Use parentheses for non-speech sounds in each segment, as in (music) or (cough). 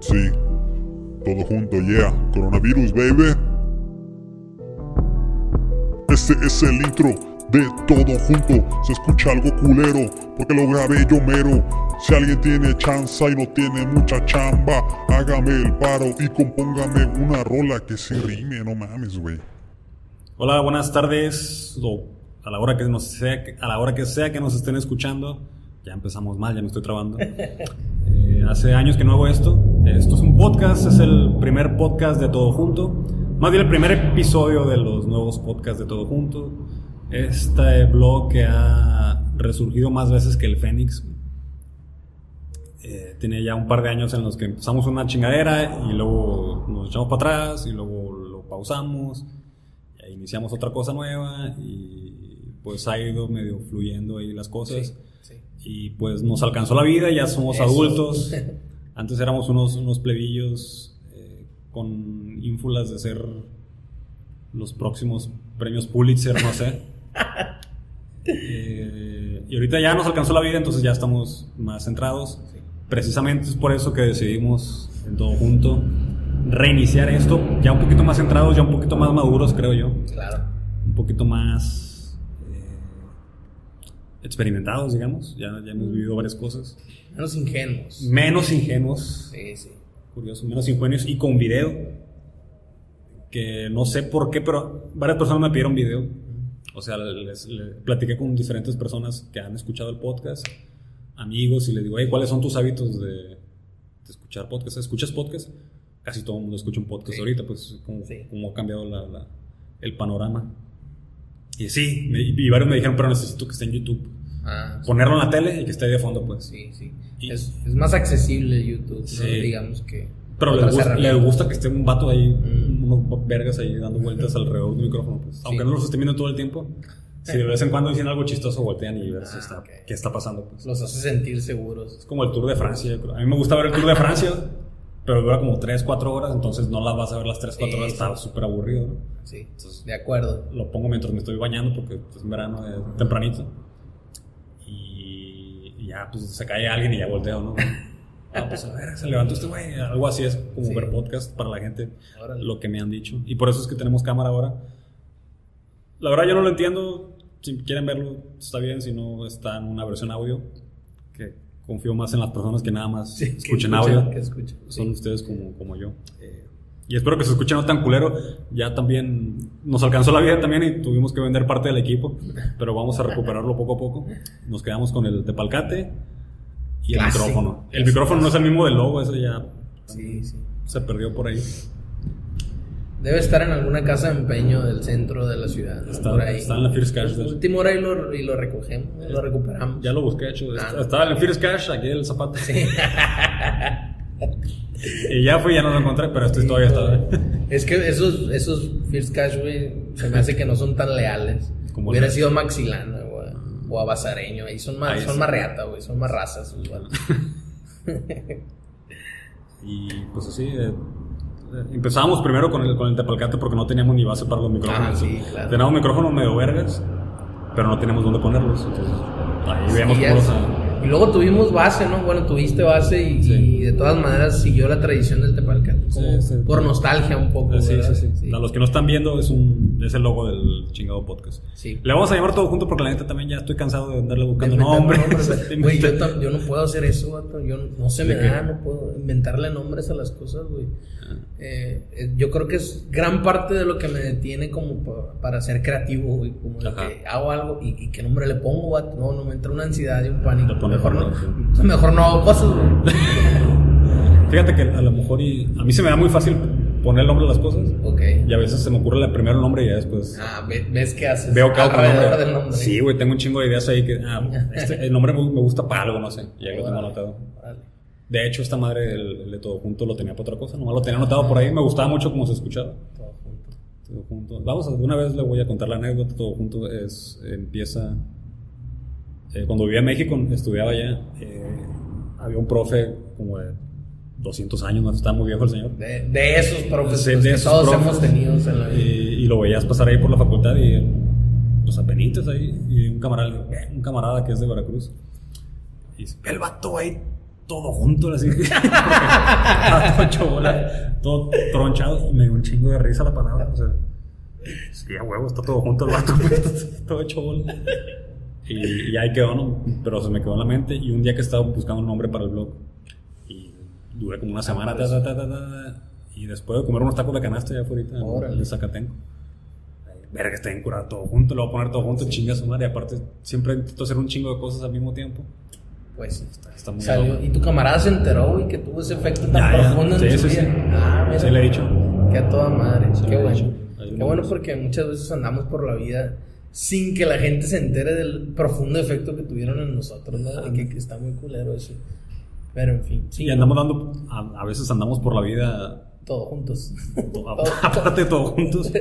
Sí, todo junto, yeah. Coronavirus, baby. Este es el intro de todo junto. Se escucha algo culero, porque lo grabé yo mero. Si alguien tiene chanza y no tiene mucha chamba, hágame el paro y compóngame una rola que se rime, no mames, güey. Hola, buenas tardes. O a la hora que nos sea, a la hora que sea que nos estén escuchando. Ya empezamos mal, ya me estoy trabando. (laughs) Hace años que no hago esto. Esto es un podcast, es el primer podcast de Todo Junto. Más bien el primer episodio de los nuevos podcasts de Todo Junto. Este blog que ha resurgido más veces que el Fénix. Eh, tiene ya un par de años en los que empezamos una chingadera y luego nos echamos para atrás y luego lo pausamos. E iniciamos otra cosa nueva y pues ha ido medio fluyendo ahí las cosas. Y pues nos alcanzó la vida, ya somos Eso. adultos. (laughs) Antes éramos unos, unos plebillos eh, con ínfulas de ser los próximos premios Pulitzer, no sé. (laughs) Eh, y ahorita ya nos alcanzó la vida, entonces ya estamos más centrados. Sí. Precisamente es por eso que decidimos en todo junto reiniciar esto, ya un poquito más centrados, ya un poquito más maduros, creo yo. Claro. Un poquito más experimentados, digamos. Ya, ya hemos vivido varias cosas. Menos ingenuos. Menos ingenuos, Sí, sí. curioso, menos ingenuos y con video. Que no sé por qué, pero varias personas me pidieron video. O sea, les, les platiqué con diferentes personas que han escuchado el podcast, amigos, y les digo, hey, ¿cuáles son tus hábitos de, de escuchar podcast? ¿Escuchas podcast? Casi todo el mundo escucha un podcast Sí. ahorita, pues como, ha cambiado la- la- el panorama. Y sí, me- y varios me dijeron, pero necesito que esté en YouTube. Ah, Ponerlo en la tele y que esté ahí de fondo, pues. sí, sí. Y- Es, es más accesible YouTube, ¿no? Sí. digamos que. Pero les gusta, les gusta que esté un vato ahí, Mm. unos vergas ahí dando vueltas (laughs) alrededor del micrófono. Pues. Aunque no los estén viendo todo el tiempo, si de vez en cuando dicen algo chistoso, voltean y ver si Ah, está, ok. qué está pasando. Pues. Los hace sentir seguros. Es como el Tour de Francia. A mí me gusta ver el Tour de Francia, (laughs) pero dura como 3, 4 horas, entonces no las vas a ver las 3, 4 Sí, horas, está súper aburrido. ¿no? Sí, Entonces- de acuerdo. Lo pongo mientras me estoy bañando porque es verano, es tempranito. Y, y ya, pues se cae alguien y ya volteo, ¿no? (laughs) Ah, pues a ver, se levantó este güey. Algo así es como Sí. ver podcast para la gente, Órale. lo que me han dicho. Y por eso es que tenemos cámara ahora. La verdad, yo no lo entiendo. Si quieren verlo, está bien. Si no, está en una versión audio. Que confío más en las personas que nada más Sí, escuchen audio. Son sí. ustedes como, como yo. Eh, y espero que se escuche no tan culero. Ya también nos alcanzó la vida también y tuvimos que vender parte del equipo. Pero vamos a recuperarlo poco a poco. Nos quedamos con el tepalcate y el Clásico. micrófono. El Clásico. micrófono no es el mismo del logo, ese ya sí. se perdió por ahí. Debe estar en alguna casa de empeño del centro de la ciudad. ¿no? Está, por ahí. está en la First Cash. Última hora y lo, y lo recogemos, lo recuperamos. Ya lo busqué, hecho. Ah. Estaba en el First Cash, aquí el zapato. (laughs) y ya fui, ya no lo encontré, pero este todavía está. (laughs) Es que esos, esos First Cash, güey, se me hace que no son tan leales. Como Hubiera sido Maxilana, güey, o Abazareño. Ahí son más, Ahí son sí. más reata, güey, son más razas. igual. (laughs) Y pues así, eh, eh, empezábamos primero con el, con el tepalcate porque no teníamos ni base para los micrófonos. Ah, sí, claro. Teníamos micrófonos medio vergas, pero no teníamos dónde ponerlos. Entonces, ahí veíamos Y, cómo los. ah, y luego tuvimos base, ¿no? Bueno, tuviste base y, Sí. y de todas maneras siguió la tradición del Tepalcate. Como Sí, sí. por nostalgia un poco. Sí, sí, sí, A los que no están viendo, es, un, es el logo del chingado podcast. Sí. Le vamos a llamar todo junto porque la neta también ya estoy cansado de andarle buscando nombres. (laughs) Güey, yo, no puedo hacer eso, vato. Yo no se me da, no puedo inventarle nombres a las cosas, güey. Ah. Eh, eh, yo creo que es gran parte de lo que me detiene como pa- para ser creativo, güey. Como que hago algo y, y qué nombre le pongo, vato. No, no me entra una ansiedad y un pánico. Mejor no, mejor no hago cosas, güey. (laughs) Fíjate que a lo mejor y a mí se me da muy fácil poner el nombre a las cosas ok. y a veces se me ocurre el primero el nombre y ya después Ah, ve- ves qué haces. veo que alrededor nombre. del nombre. Sí, güey, tengo un chingo de ideas ahí que ah, (laughs) este- el nombre me, me gusta para algo, no sé, y ahí lo tengo anotado. De hecho, esta madre el, el de todo junto lo tenía para otra cosa, nomás lo tenía anotado por ahí, me gustaba mucho cómo se escuchaba. Todo junto. Todo junto. Vamos, una vez le voy a contar la anécdota. Todo junto es, empieza. eh, cuando vivía en México, estudiaba allá. eh, había un profe como de 200 años, no está muy viejo el señor. De, de esos profesores de que esos todos profes. hemos tenido en la Y, vida. y lo veías pasar ahí por la facultad y pues apenitas ahí. Y un camarada, un camarada que es de Veracruz. Y dice: "Ve el vato ahí todo junto, así. (laughs) Todo hecho bola, todo tronchado y me dio un chingo de risa la palabra. O sea, sí, a huevo, está todo junto el vato, (laughs) pues, todo hecho bola. Y, y ahí quedó, ¿no? Pero se me quedó en la mente. Y un día que estaba buscando un nombre para el blog, y duré como una semana, ta, ta, ta, ta, y después de comer unos tacos de canasta ya afuera Órale. de Zacatenco. Verga, está bien curado todo junto, lo voy a poner todo junto, chinga su madre. Y aparte, siempre intento hacer un chingo de cosas al mismo tiempo. Pues sí. Está, está muy Salió, y tu camarada se enteró, güey, que tuvo ese efecto tan Ya, ya. profundo en Sí, su sí, vida. sí. Ah, mira. Sí, le he dicho. Que a toda madre. Qué bueno. Qué bueno porque muchas veces andamos por la vida sin que la gente se entere del profundo efecto que tuvieron en nosotros, ¿no? Y que, que está muy culero eso. Pero en fin, sí. Y andamos dando, a, a veces andamos por la vida, Todos juntos. (laughs) to- aparte de todos juntos,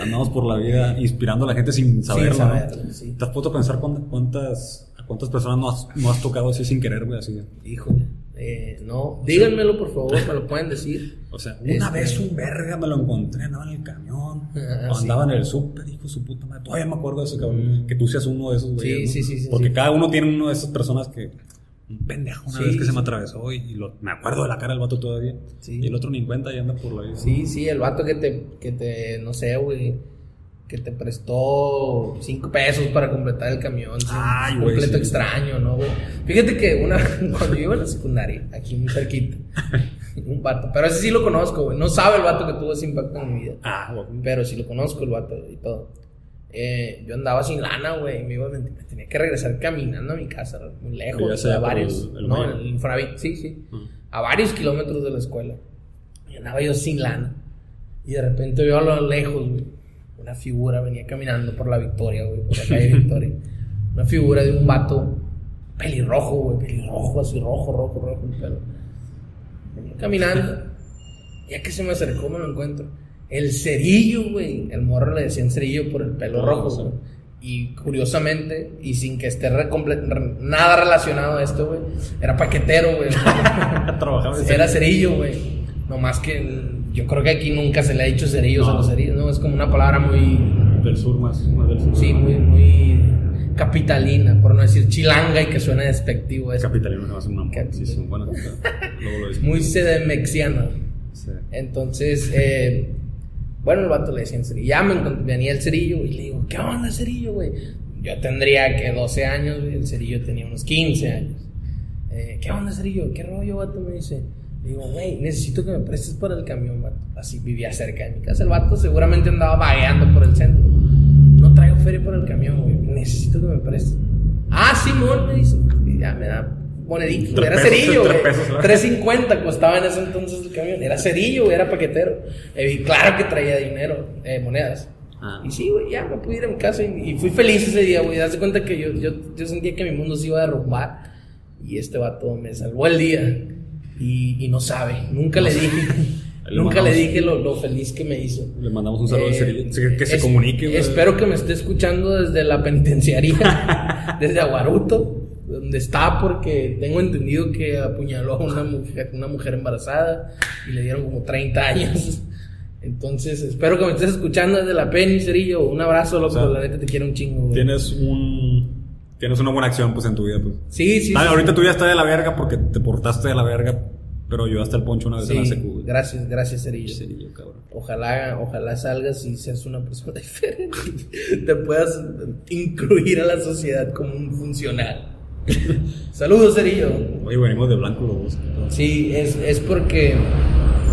andamos por la vida inspirando a la gente sin saberlo. ¿no? saberlo, sí. ¿Te has puesto a pensar cuán- cuántas, a cuántas personas no has, no has tocado así sin querer, güey? Así. Híjole. Eh, no, díganmelo por favor, me lo pueden decir. O sea, una Este- vez un verga me lo encontré, andaba en el camión, (laughs) Ah, o sí. andaba en el súper, hijo de su puta madre. Todavía me acuerdo de ese cabrón. Que tú seas uno de esos, güey. Mm. Sí, sí, sí, sí, Porque sí. cada uno tiene uno de esas personas que. Un pendejo una Sí, vez que se me atravesó y, y lo- me acuerdo de la cara del vato todavía. Sí. Y el otro ni en cuenta y anda por la vida. Sí, sí, el vato que te, que te, no sé, güey, que te prestó cinco pesos para completar el camión. Ay, un güey, completo extraño, ¿no, güey? Fíjate que una, (laughs) cuando yo iba a la secundaria, aquí muy cerquita, (laughs) un vato, pero ese sí lo conozco, güey, no sabe el vato que tuvo ese impacto en mi vida, Ah, güey. pero sí lo conozco el vato y todo. Eh, yo andaba sin lana, güey, y me, iba, tenía que regresar caminando a mi casa, muy lejos, a varios, el- el no, el Infonavit, sí, sí a varios kilómetros de la escuela. Y andaba yo sin lana. Y de repente veo a lo lejos, güey, una figura venía caminando por la Victoria, güey, por la calle (laughs) Victoria. Una figura de un vato pelirrojo, güey, pelirrojo, así rojo, rojo, rojo el pelo. Venía caminando. Ya que se me acercó, me lo encuentro. El cerillo, güey. El morro le decían cerillo por el pelo rojo, sí. güey. Y curiosamente, y sin que esté re- comple- re- nada relacionado a esto, güey, era paquetero, güey. (laughs) Era cerillo, güey. No más que el- yo creo que aquí nunca se le ha dicho cerillos a No. los cerillos, ¿no? Es como una palabra muy, Del sur más, más del sur. sí, muy, muy capitalina, por no decir chilanga y que suena despectivo. Es Capitalino se va a hacer una. Sí, sí, (laughs) dices. muy sedemexiana. Sí. Entonces, eh, bueno, el vato le decían cerillo. Ya me venía el cerillo y le digo, ¿qué onda, cerillo, güey? Yo tendría que 12 años, güey. El cerillo tenía unos 15 años. Eh, ¿Qué onda, cerillo? ¿Qué rollo, vato? Me dice. Le digo, güey, necesito que me prestes para el camión, vato. Así vivía cerca de mi casa. El vato seguramente andaba vagueando por el centro. No traigo feria para el camión, güey. Necesito que me prestes. Ah, Simón, me dice. Y ya me da monedito. Era pesos, cerillo, tres güey. pesos, ¿verdad? 350 costaba en ese entonces el camión. Era cerillo, güey, era paquetero. Eh, y claro que traía dinero, eh, monedas. Ah. Y sí, güey, ya me pude ir a mi casa y, y fui feliz ese día, güey. De cuenta que yo, yo, yo sentía que mi mundo se iba a derrumbar. Y este vato me salvó el día. Y, y no sabe. Nunca le dije. (laughs) Le nunca mandamos- le dije lo, lo feliz que me hizo. Le mandamos un saludo al Eh, cerillo. Sí, Que se es- comunique. Espero que me esté escuchando desde la penitenciaría, (laughs) desde Aguaruto, donde está, porque tengo entendido que apuñaló a una mujer, una mujer embarazada y le dieron como 30 años. Entonces, espero que me estés escuchando desde la Penny, Cerillo. Un abrazo, loco. O sea, la neta te quiero un chingo, güey. Tienes un. Tienes una buena acción, pues, en tu vida, pues. Sí, sí. Dale, sí, ahorita tú ya estás de la verga porque te portaste de la verga, pero ayudaste al poncho una vez en la Sí, secu, gracias, gracias, Cerillo. Cerillo, cabrón. Ojalá, ojalá salgas y seas una persona (laughs) diferente. Te puedas incluir a la sociedad como un funcional. (laughs) Saludos, Cerillo. Oye, venimos de blanco los dos. Sí, es, es porque.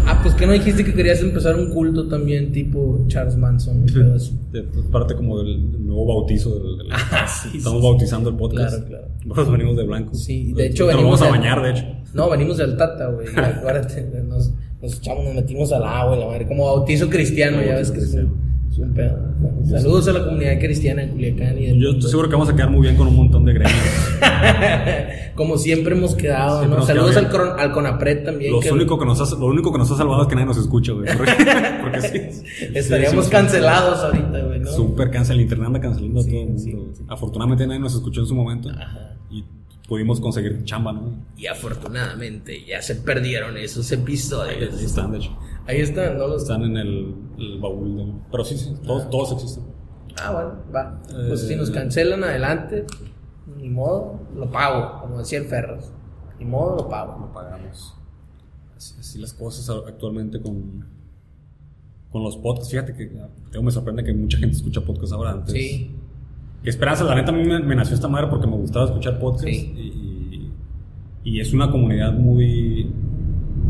Ah, pues que no dijiste que querías empezar un culto también, tipo Charles Manson. (laughs) Es parte como del nuevo bautizo. Del, del- (laughs) Ah, sí, estamos sí, bautizando el podcast. Claro, claro. Nosotros venimos de blanco. Sí, de hecho Nos venimos vamos a bañar, de hecho. No, venimos del Tata, güey. Acuérdate, nos, nos echamos, nos metimos al agua, la madre, como bautizo cristiano, ya ves que es un, es un pedo. Saludos a la comunidad cristiana de Culiacán y del Yo estoy seguro que vamos a quedar muy bien con un montón de gremios. (laughs) Como siempre hemos quedado, Siempre ¿no? Saludos al, cron- al CONAPRED también. Lo que único, que nos ha, lo único que nos ha salvado es que nadie nos escucha, güey. Porque, (laughs) sí. estaríamos Sí, cancelados ahorita, güey, ¿no? Súper cancel, el internet anda cancelando a todo el mundo. Afortunadamente nadie nos escuchó en su momento Ajá. y pudimos conseguir chamba, ¿no? Y afortunadamente ya se perdieron esos episodios. Ahí están, de hecho. Ahí están, ¿no? Los... Están en el, el baúl del... Pero sí, sí, todos, todos existen. Ah, bueno, va. Pues Eh, si nos cancelan adelante, ni modo, lo pago, como decía el Ferros. Ni modo, lo pago. Lo pagamos. Así, así las cosas actualmente con, con los podcasts. Fíjate que tengo me sorprende que mucha gente escucha podcasts ahora antes. Sí, Que Esperanza, la neta a mí me, me nació esta madre porque me gustaba escuchar podcasts. Sí. Y, y- y es una comunidad muy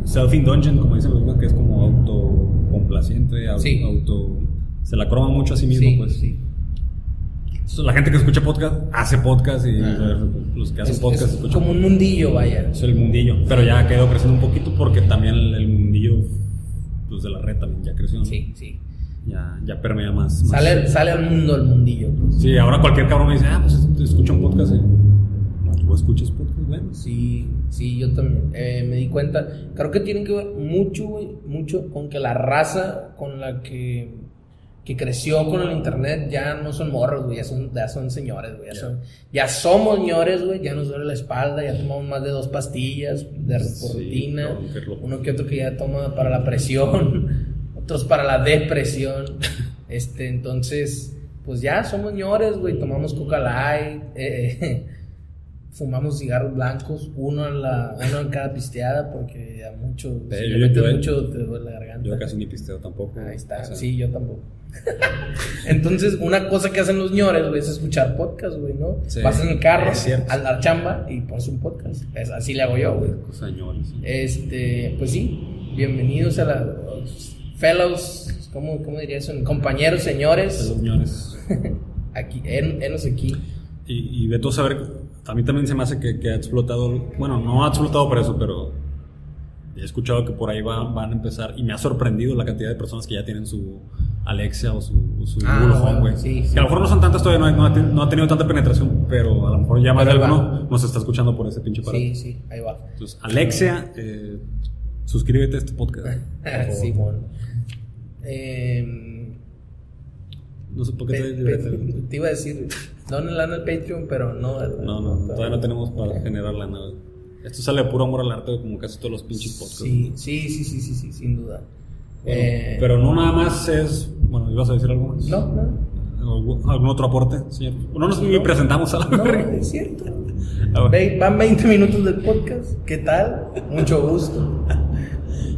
self-indulgent, como dicen los demás, que es como autocomplaciente, au- Sí. auto... Se la croma mucho a sí mismo, sí, pues. sí. La gente que escucha podcast hace podcast y Ajá. los que hacen Es, podcast es escuchan como un mundillo, vaya. es el mundillo. Pero ya quedó creciendo un poquito porque también el, el mundillo pues, de la red también ya creció. ¿no? Sí, sí. Ya, ya permea más. más. Sale, sale al mundo el mundillo. Pues. Sí, ahora cualquier cabrón me dice, ah, pues escucha un podcast. ¿eh? ¿Tú escuchas podcast? Bueno, Sí, sí, yo también eh, me di cuenta. Creo que tiene que ver mucho, güey, mucho con que la raza con la que, que creció con el internet ya no son morros, güey, ya son, ya son señores, güey, ya, son, ya somos señores, güey, ya nos duele la espalda, ya tomamos más de dos pastillas de, Sí, rutina, uno que otro que ya toma para la presión, (laughs) otros para la depresión, este, entonces, pues ya somos señores, güey, tomamos coca light, eh, fumamos cigarros blancos, uno en, la, uno en cada pisteada, porque a mucho, si Eh, le yo- metes yo- mucho te duele la garganta. yo casi ni pisteo tampoco. Ahí está, O sea, sí, yo tampoco. Entonces, una cosa que hacen los ñores, güey, es escuchar podcast, güey, ¿no? Sí, Vas en el carro, a la chamba y pones un podcast. Es- así le hago yo, güey. Sí. Este, pues sí, bienvenidos a la los fellows, ¿cómo, cómo diría eso? Compañeros, A señores, los señores. (laughs) aquí, en, enos aquí. Y, y de todo saber, a mí también se me hace que, que ha explotado, bueno, no ha explotado por eso, pero he escuchado que por ahí va- van a empezar, y me ha sorprendido la cantidad de personas que ya tienen su Alexia o su, o su Ah, Google Home, güey. sí, sí. Que a lo mejor no son tantas todavía, no, ha- no ha, ten- no ha tenido tanta penetración, pero a lo mejor ya más de alguno nos está escuchando por ese pinche aparato. Sí, sí, ahí va. Entonces, Alexia, eh, suscríbete a este podcast. (laughs) sí, bueno. Em, No sé por qué te te iba a decir, donen lana al Patreon, pero no, ¿verdad? No, no, todavía no tenemos para generar lana. Esto sale de puro amor al arte, como casi todos los pinches podcasts. Sí, sí, sí, sí, sí, sin duda. Eh, pero no nada más es. Bueno, ¿ibas a decir algo más? No, no. ¿Algún, otro aporte, señor? No nos presentamos a la No, es cierto. (laughs) Van 20 minutos del podcast. ¿Qué tal? Mucho gusto.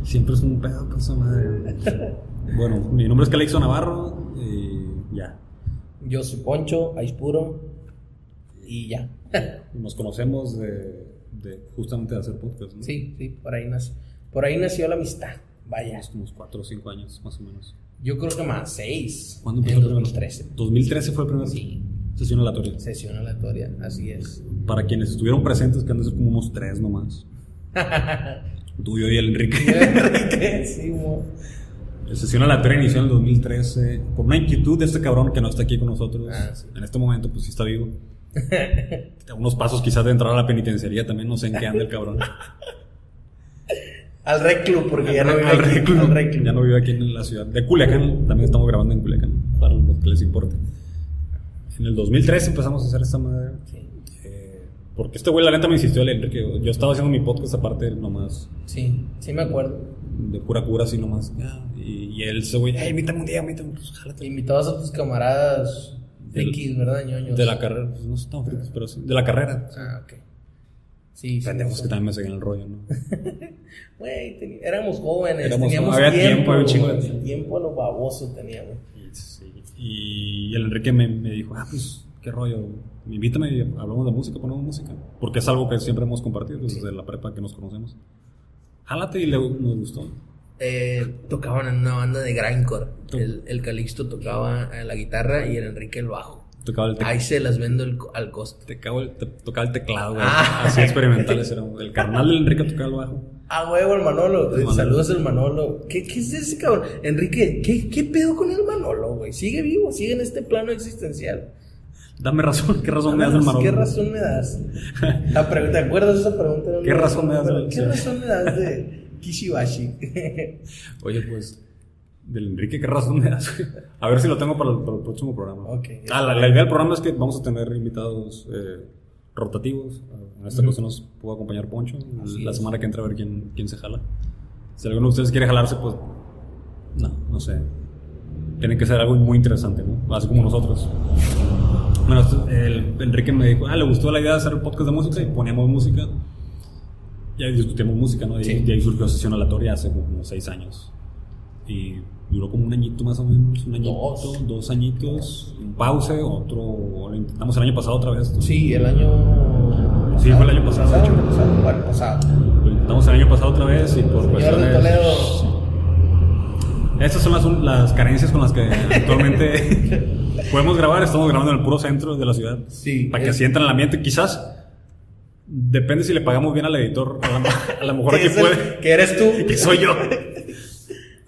Siempre es un pedo con esa madre. (laughs) bueno, mi nombre es Calixto Navarro. Yo soy Poncho, Aispuro y ya. (laughs) Nos conocemos de, de justamente de hacer podcast, ¿no? Sí, sí, por ahí nació. Por ahí nació la amistad. Vaya. Como unos 4 o 5 años, más o menos. Yo creo que más, 6. ¿Cuándo En empezó primero? 2013. 2013 fue el primer Sí. sesión aleatoria. Sesión aleatoria, así es. Para quienes estuvieron presentes, que han de ser como unos 3 nomás. (laughs) Tú, yo y el Enrique. Enrique, sí, sesión aleatoria inició en el 2013 por una inquietud de este cabrón que no está aquí con nosotros. Ah, sí. En este momento, pues sí está vivo. (laughs) Unos pasos quizás de entrar a la penitenciaría también, no sé en qué anda el cabrón. Al reclu, porque ya no vive Al aquí, reclu. al reclu. Ya no vive aquí en la ciudad. De Culiacán, también estamos grabando en Culiacán, para los que les importe. En el 2013 empezamos a hacer esta madre. Sí, eh, porque este güey, la neta, me insistió el Enrique. Yo estaba haciendo mi podcast aparte, nomás sí, sí me acuerdo. de pura cura, así nomás. Y, y él, ese güey, hey, invítame un día, invítame. Pues, jálate. Invitabas a tus camaradas Del- frikis, ¿verdad, ñoños? De la carrera, pues no son tan frikis, pero sí. De la carrera. Ah, ok. Sí, sí. Pendejos sí. que también me seguían el rollo, ¿no? (laughs) Güey, éramos jóvenes, Éramos- teníamos había tiempo. tiempo, había un chingo de tiempo. tiempo a lo baboso teníamos. Y, sí, y el Enrique me, me dijo, ah, pues, qué rollo, invítame y hablamos de música, ponemos música. Porque es algo que siempre hemos compartido desde la prepa que nos conocemos. Jálate y le, nos gustó. Eh, tocaban en una banda de grindcore. El, el Calixto tocaba eh, la guitarra y el Enrique el bajo. Tocaba el, tec- Ahí se las vendo el al costo. te cago el- te- tocaba el teclado, güey. Ah. Así experimentales éramos. El carnal del Enrique tocaba el bajo. Ah, huevo, el Manolo. Manolo. Saludos al Manolo. ¿Qué, ¿Qué es ese cabrón? Enrique, ¿qué, ¿qué pedo con el Manolo, güey? Sigue vivo, sigue en este plano existencial. Dame razón, ¿qué razón me das el Manolo? ¿Qué razón me das? La pre- ¿Te acuerdas de esa pregunta? ¿Qué razón me das ¿Qué razón me das de Kishibashi? (laughs) Oye, pues, del Enrique, ¿qué razón me das? A ver si lo tengo para el, para el próximo programa. Ok. Ah, la, la idea del programa es que vamos a tener invitados eh, rotativos. En esta ocasión nos pudo acompañar Poncho. Así la es. semana que entra a ver quién, quién se jala. Si alguno de ustedes quiere jalarse, pues, no, no sé. Tiene que ser algo muy interesante, ¿no? Así como nosotros. Bueno, el, Enrique me dijo, ah, le gustó la idea de hacer el podcast de música y poníamos música. Ya discutimos música, ¿no? Y, Sí. y ahí surgió Sesión Aleatoria hace como seis años. Y duró como un añito más o menos, un añito, Dos. dos, añitos, un pause, otro, lo intentamos el año pasado otra vez. Sí, el año. Sí, fue el año pasado, de hecho. pasado, Bueno, pasado. Lo intentamos el año pasado otra vez y por de cuestiones... Toledo. Estas son las, las carencias con las que (laughs) actualmente podemos grabar. Estamos grabando en el puro centro de la ciudad. Sí, Para que es- sientan el ambiente. Quizás depende si le pagamos bien al editor. A lo, a lo mejor aquí puede. Que eres tú. (laughs) Que soy yo.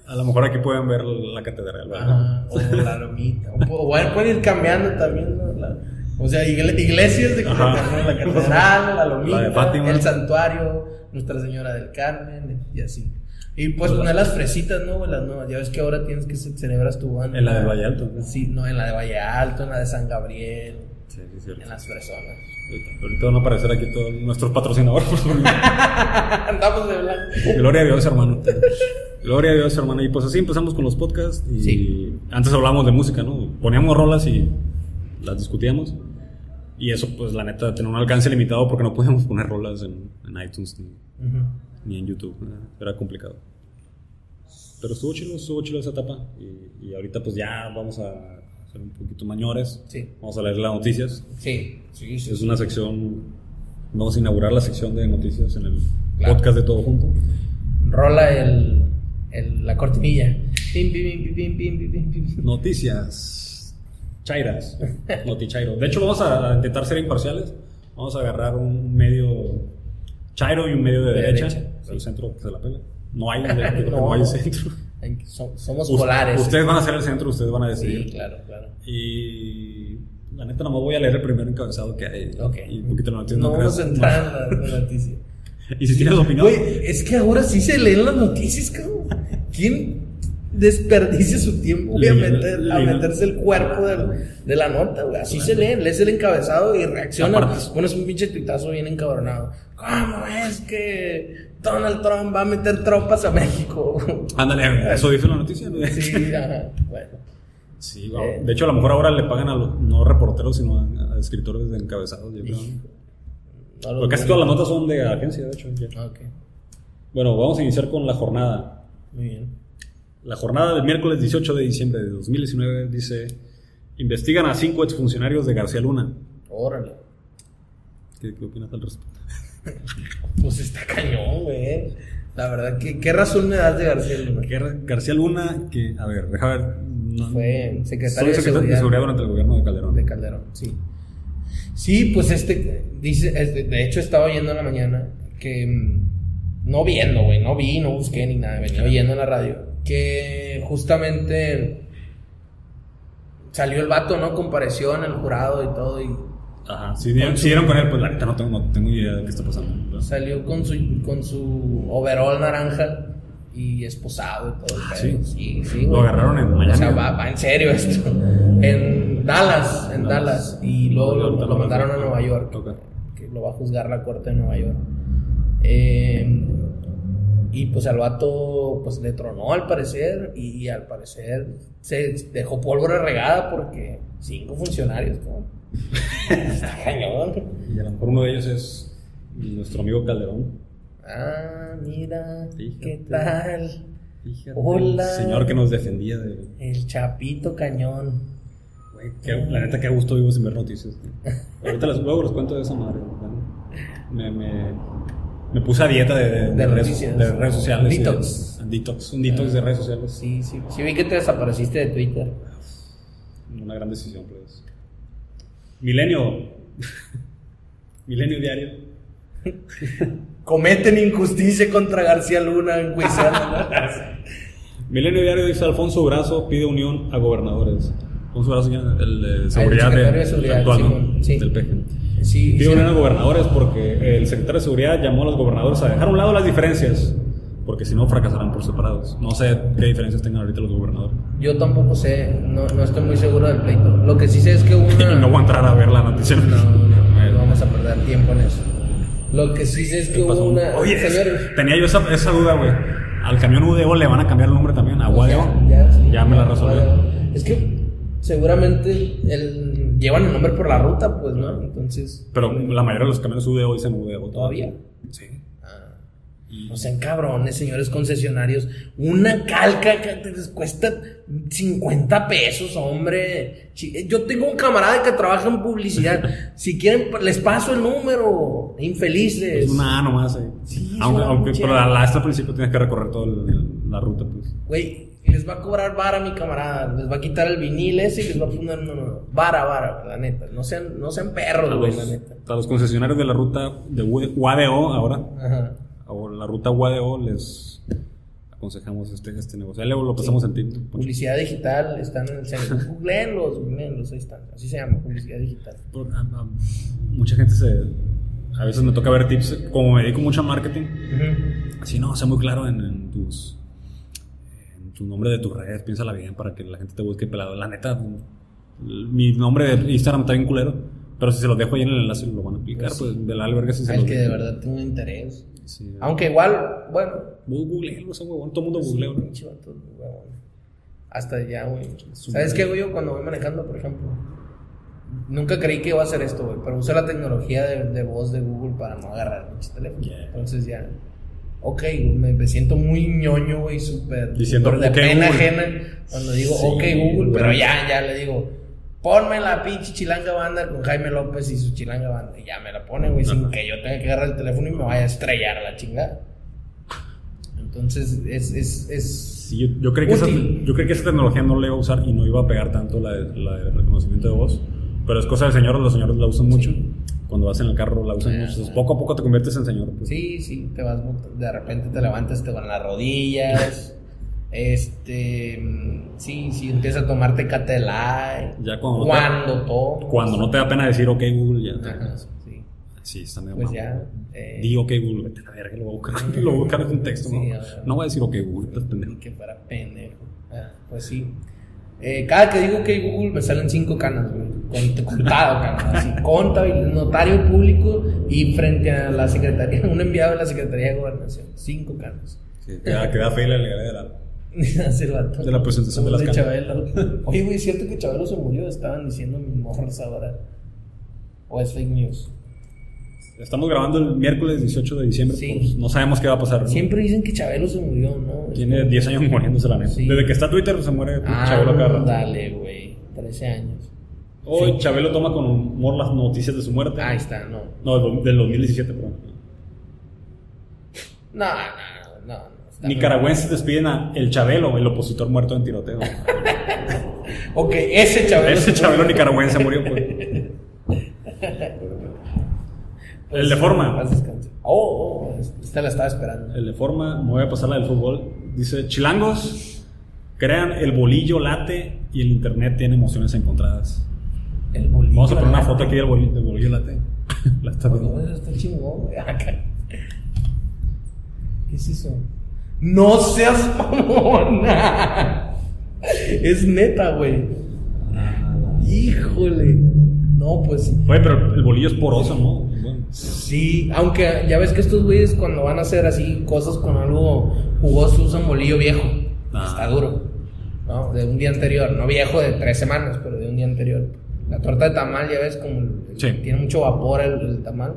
A lo mejor aquí pueden ver la catedral. ¿verdad? Ajá, o la lomita. O, o pueden ir cambiando también. ¿no? La- o sea, igle- iglesias de Ajá. la catedral, la lomita, La el santuario, Nuestra Señora del Carmen y así. Y pues poner las fresitas, ¿no? güey? Las nuevas. Ya ves que ahora tienes que ce- celebras tu banda. En la de Valle Alto. ¿no? Sí, no, en la de Valle Alto, en la de San Gabriel, Sí, sí, es cierto. en las fresonas. Ahorita- van a aparecer aquí todos nuestros patrocinadores. (laughs) Andamos de blanco. Gloria a Dios, hermano. Gloria a Dios, hermano. Y pues así empezamos con los podcasts. Y Sí. antes hablábamos de música, ¿no? Poníamos rolas y las discutíamos. Y eso, pues la neta, tenía un alcance limitado porque no podíamos poner rolas en, en iTunes ni, ni en YouTube. Era complicado. Pero estuvo chido, estuvo chido esa etapa. Y, y ahorita, pues ya vamos a ser un poquito mayores. Sí. Vamos a leer las noticias. Sí, sí, sí. Es una sección. Vamos a inaugurar la sección de noticias en el Claro. podcast de todo junto. Rola el, el- la cortinilla. Pim, pim. Noticias. Chairas. Notichairo. De hecho, vamos a intentar ser imparciales. Vamos a agarrar un medio chairo y un medio de, De derecha. derecha, El centro que se la pela. No hay, (laughs) no. No. hay centro. So- Somos polares. Ustedes van a ser el centro, ustedes van a decidir. Sí, claro, claro. Y la neta, no me voy a leer el primer encabezado que hay. Ok. Y un poquito de noticias. No, No, vamos a entrar en la, la noticia. (laughs) Y si tienes opinión. Güey, es que ahora sí se leen las noticias, cabrón. ¿Quién desperdicia su tiempo güey, a, meter- meterse el cuerpo de la nota, güey? Así se leen, lees el encabezado y reacciona. Aparte- Bueno, es un pinche tuitazo bien encabronado. ¿Cómo es que Donald Trump va a meter tropas a México? (laughs) Ándale, eso dice la noticia. ¿no? sí, ajá, bueno. Sí, wow. Eh. De hecho, a lo mejor ahora le pagan a los no reporteros, sino a, a escritores de encabezados. Yo creo. No lo Porque casi todas las notas son de agencia, de hecho. ya. Ok, Bueno, vamos a iniciar con la jornada. muy bien. La jornada del miércoles 18 de diciembre de 2019 dice: Investigan a cinco exfuncionarios de García Luna. Órale. ¿Qué, qué opinas al respecto? (laughs) Pues está cañón, güey. La verdad, ¿qué, qué razón me das de García Luna? Gar- García Luna, que, a ver, deja ver. no- Fue soy secretario de secretario seguridad. durante el gobierno de Calderón. De Calderón, sí. Sí, pues este, dice, es de, de hecho estaba oyendo en la mañana que, mm, no viendo, güey, no vi, no busqué ni nada, venía oyendo en la radio, que justamente salió el vato, ¿no? Compareció en el jurado y todo, y Ajá, si dieron, si dieron con él, pues la neta no tengo, no tengo idea de qué está pasando. ¿no? salió con su, con su overall naranja y esposado y todo. Ah. ¿sí? sí, sí, Lo agarraron en O Miami. sea, va, va en serio esto. En Dallas, en Dallas. Dallas. Y luego lo, lo lo mandaron a. Nueva York. Ok. Que lo va a juzgar la corte de Nueva York. Eh, y pues al vato pues le tronó al parecer. Y, y al parecer se dejó pólvora regada porque cinco funcionarios, como. (laughs) Está cañón. Y a lo mejor uno de ellos es nuestro amigo Calderón. Ah, mira, Fíjate. ¿qué tal? Fíjate, Hola. el señor que nos defendía de. El chapito cañón. Güey, qué- la neta, qué gusto vivo sin ver noticias. (laughs) Ahorita luego les cuento de esa madre. Me, me, me puse a dieta de, de, De redes, noticias. de redes sociales. Detox. Un detox. Un detox de redes sociales. Sí, sí. Sí vi que te desapareciste de Twitter. Una gran decisión, pues. Milenio. (laughs) Milenio diario. (laughs) Cometen injusticia contra García Luna en (laughs) Milenio diario dice Alfonso Brazo pide unión a gobernadores. Alfonso Brazo, ya, el de seguridad, secretario de- de seguridad, actual, ¿no? Simón, sí. del PG. Sí, sí. unión a gobernadores porque el secretario de seguridad llamó a los gobernadores a dejar a un lado las diferencias, porque si no fracasarán por separados. No sé qué diferencias tengan ahorita los gobernadores. Yo tampoco sé, no, no estoy muy seguro del pleito. Lo que sí sé es que hubo (laughs) una... No voy a entrar a ver la noticia. No, no, no (laughs) vamos a perder tiempo en eso. Lo que sí sé es que ¿Qué hubo una... Oye, es- señores, tenía yo esa, esa duda, güey. Al camión UDO le van a cambiar el nombre también, a Guadeo. Ya, ya, sí. Ya me la resolvió. Es que seguramente el, llevan el nombre por la ruta, pues, ¿no? Entonces. Pero la mayoría de los camiones UDO dicen UDO ¿Todavía? Sí. Ah, No sean cabrones, señores concesionarios. Una calca que te les cuesta 50 pesos, hombre. Chi- Yo tengo un camarada que trabaja en publicidad. (laughs) Si quieren, les paso el número. Infelices. Es una A nomás. eh. Sí, aunque, pero la, esta al principio tienes que recorrer toda la ruta, pues. Güey, les va a cobrar vara a mi camarada. Les va a quitar el vinil ese y les va a poner uno nuevo. Vara, vara, la neta. No sean, no sean perros, güey, la neta. a los concesionarios de la ruta de UADO ahora, Ajá. o la ruta UADO, les aconsejamos este, este negocio. Ahí luego lo pasamos en TikTok. Publicidad digital, están en el centro. (laughs) Googleenlos, googleenlos, ahí están. Así se llama, publicidad digital. Por- a- a- mucha gente se. A veces me toca ver tips, como me dedico mucho a marketing, Ujú. así no, sé muy claro en, en tus. Tu nombre de tus redes, piénsala bien para que la gente te busque pelado. La neta, mi nombre de Instagram está bien culero, pero si se los dejo ahí en el enlace lo van a aplicar, Pues pues, sí. de la alberga si se los que de verdad tenga interés. Sí. Aunque igual, bueno. Googleenlo, ese huevón, todo el mundo googlea. Hasta ya, güey. ¿Sabes qué hago yo cuando voy manejando, por ejemplo? Nunca creí que iba a hacer esto, güey, pero uso la tecnología de, de voz de Google para no agarrar el teléfono. Yeah. Entonces ya, ok, me, me siento muy ñoño, güey, súper Diciendo, de "Ok, pena Google". ajena cuando digo, Sí, ok, Google, pero ya, ya le digo, ponme la pinche chilanga banda con Jaime López y su chilanga banda. Y ya me la pone, güey, sin que yo tenga que agarrar el teléfono y me vaya a estrellar a la chingada. Entonces, es, es, es Sí, yo, yo creí que esa, yo creí que esa tecnología no la iba a usar y no iba a pegar tanto la de, la de reconocimiento de voz. Pero es cosa del señor, los señores la usan mucho. Cuando vas en el carro la mucho. Ah. poco a poco te conviertes en señor. pues. Sí, sí, te vas, de repente te levantas, te van las rodillas. (laughs) Este, sí, sí, empieza a tomarte Catelay. Ya cuando no Cuando todo. Cuando no te da pena decir ok Google, ya. te- Ajá, sí. Sí, está medio Pues ya. eh, Di ok Google, vete a la verga, lo voy a buscar, (laughs) lo voy a buscar en un texto. Sí, no, no voy a decir ok Google, pendejo. Que fuera pendejo. Ah, pues sí. Eh, cada que digo que Google me salen cinco canas, güey. Cont- Contado, canas. Así, contable, notario público y frente a la secretaría, (laughs) un enviado de la Secretaría de Gobernación. Cinco canas. Sí, queda, queda fe la legalidad. El vato. (laughs) De la presentación de las canas. Chabelo. (laughs) Oye, güey, ¿es cierto que Chabelo se murió? Estaban diciendo mis morros ahora. ¿O es fake news? Estamos grabando el miércoles 18 de diciembre. Sí. pues, no sabemos qué va a pasar. ¿no? Siempre dicen que Chabelo se murió, ¿no? Tiene 10 años muriéndose la neta. Sí. Desde que está Twitter se muere Ah, Chabelo cada rato. dale, güey. 13 años. Hoy Sí. Chabelo toma con humor las noticias de su muerte. Ahí está, no. No, del, del 2017, perdón. No, no, no. no, Nicaragüenses despiden a El Chabelo, el opositor muerto en tiroteo. (laughs) Ok, ese Chabelo. Ese se Chabelo nicaragüense murió, pues. (laughs) El de forma. Descanse. Oh, oh, esta la estaba esperando. El de forma, me voy a pasar la del fútbol. Dice, chilangos, crean el bolillo late y el internet tiene emociones encontradas. El bolillo. Vamos a poner una foto aquí del bolillo, del bolillo late. (laughs) La está No, viendo. eso está chingón, güey. (laughs) ¿Qué es eso? No seas (laughs) mamona. Es neta, güey. Híjole. No, pues sí. Oye, pero el bolillo es poroso, ¿no? Sí, aunque ya ves que estos güeyes cuando van a hacer así cosas con algo jugoso usan bolillo viejo. Ah. Está duro. ¿no? De un día anterior. No viejo de tres semanas, pero de un día anterior. La torta de tamal, ya ves, como Sí. tiene mucho vapor el, el tamal,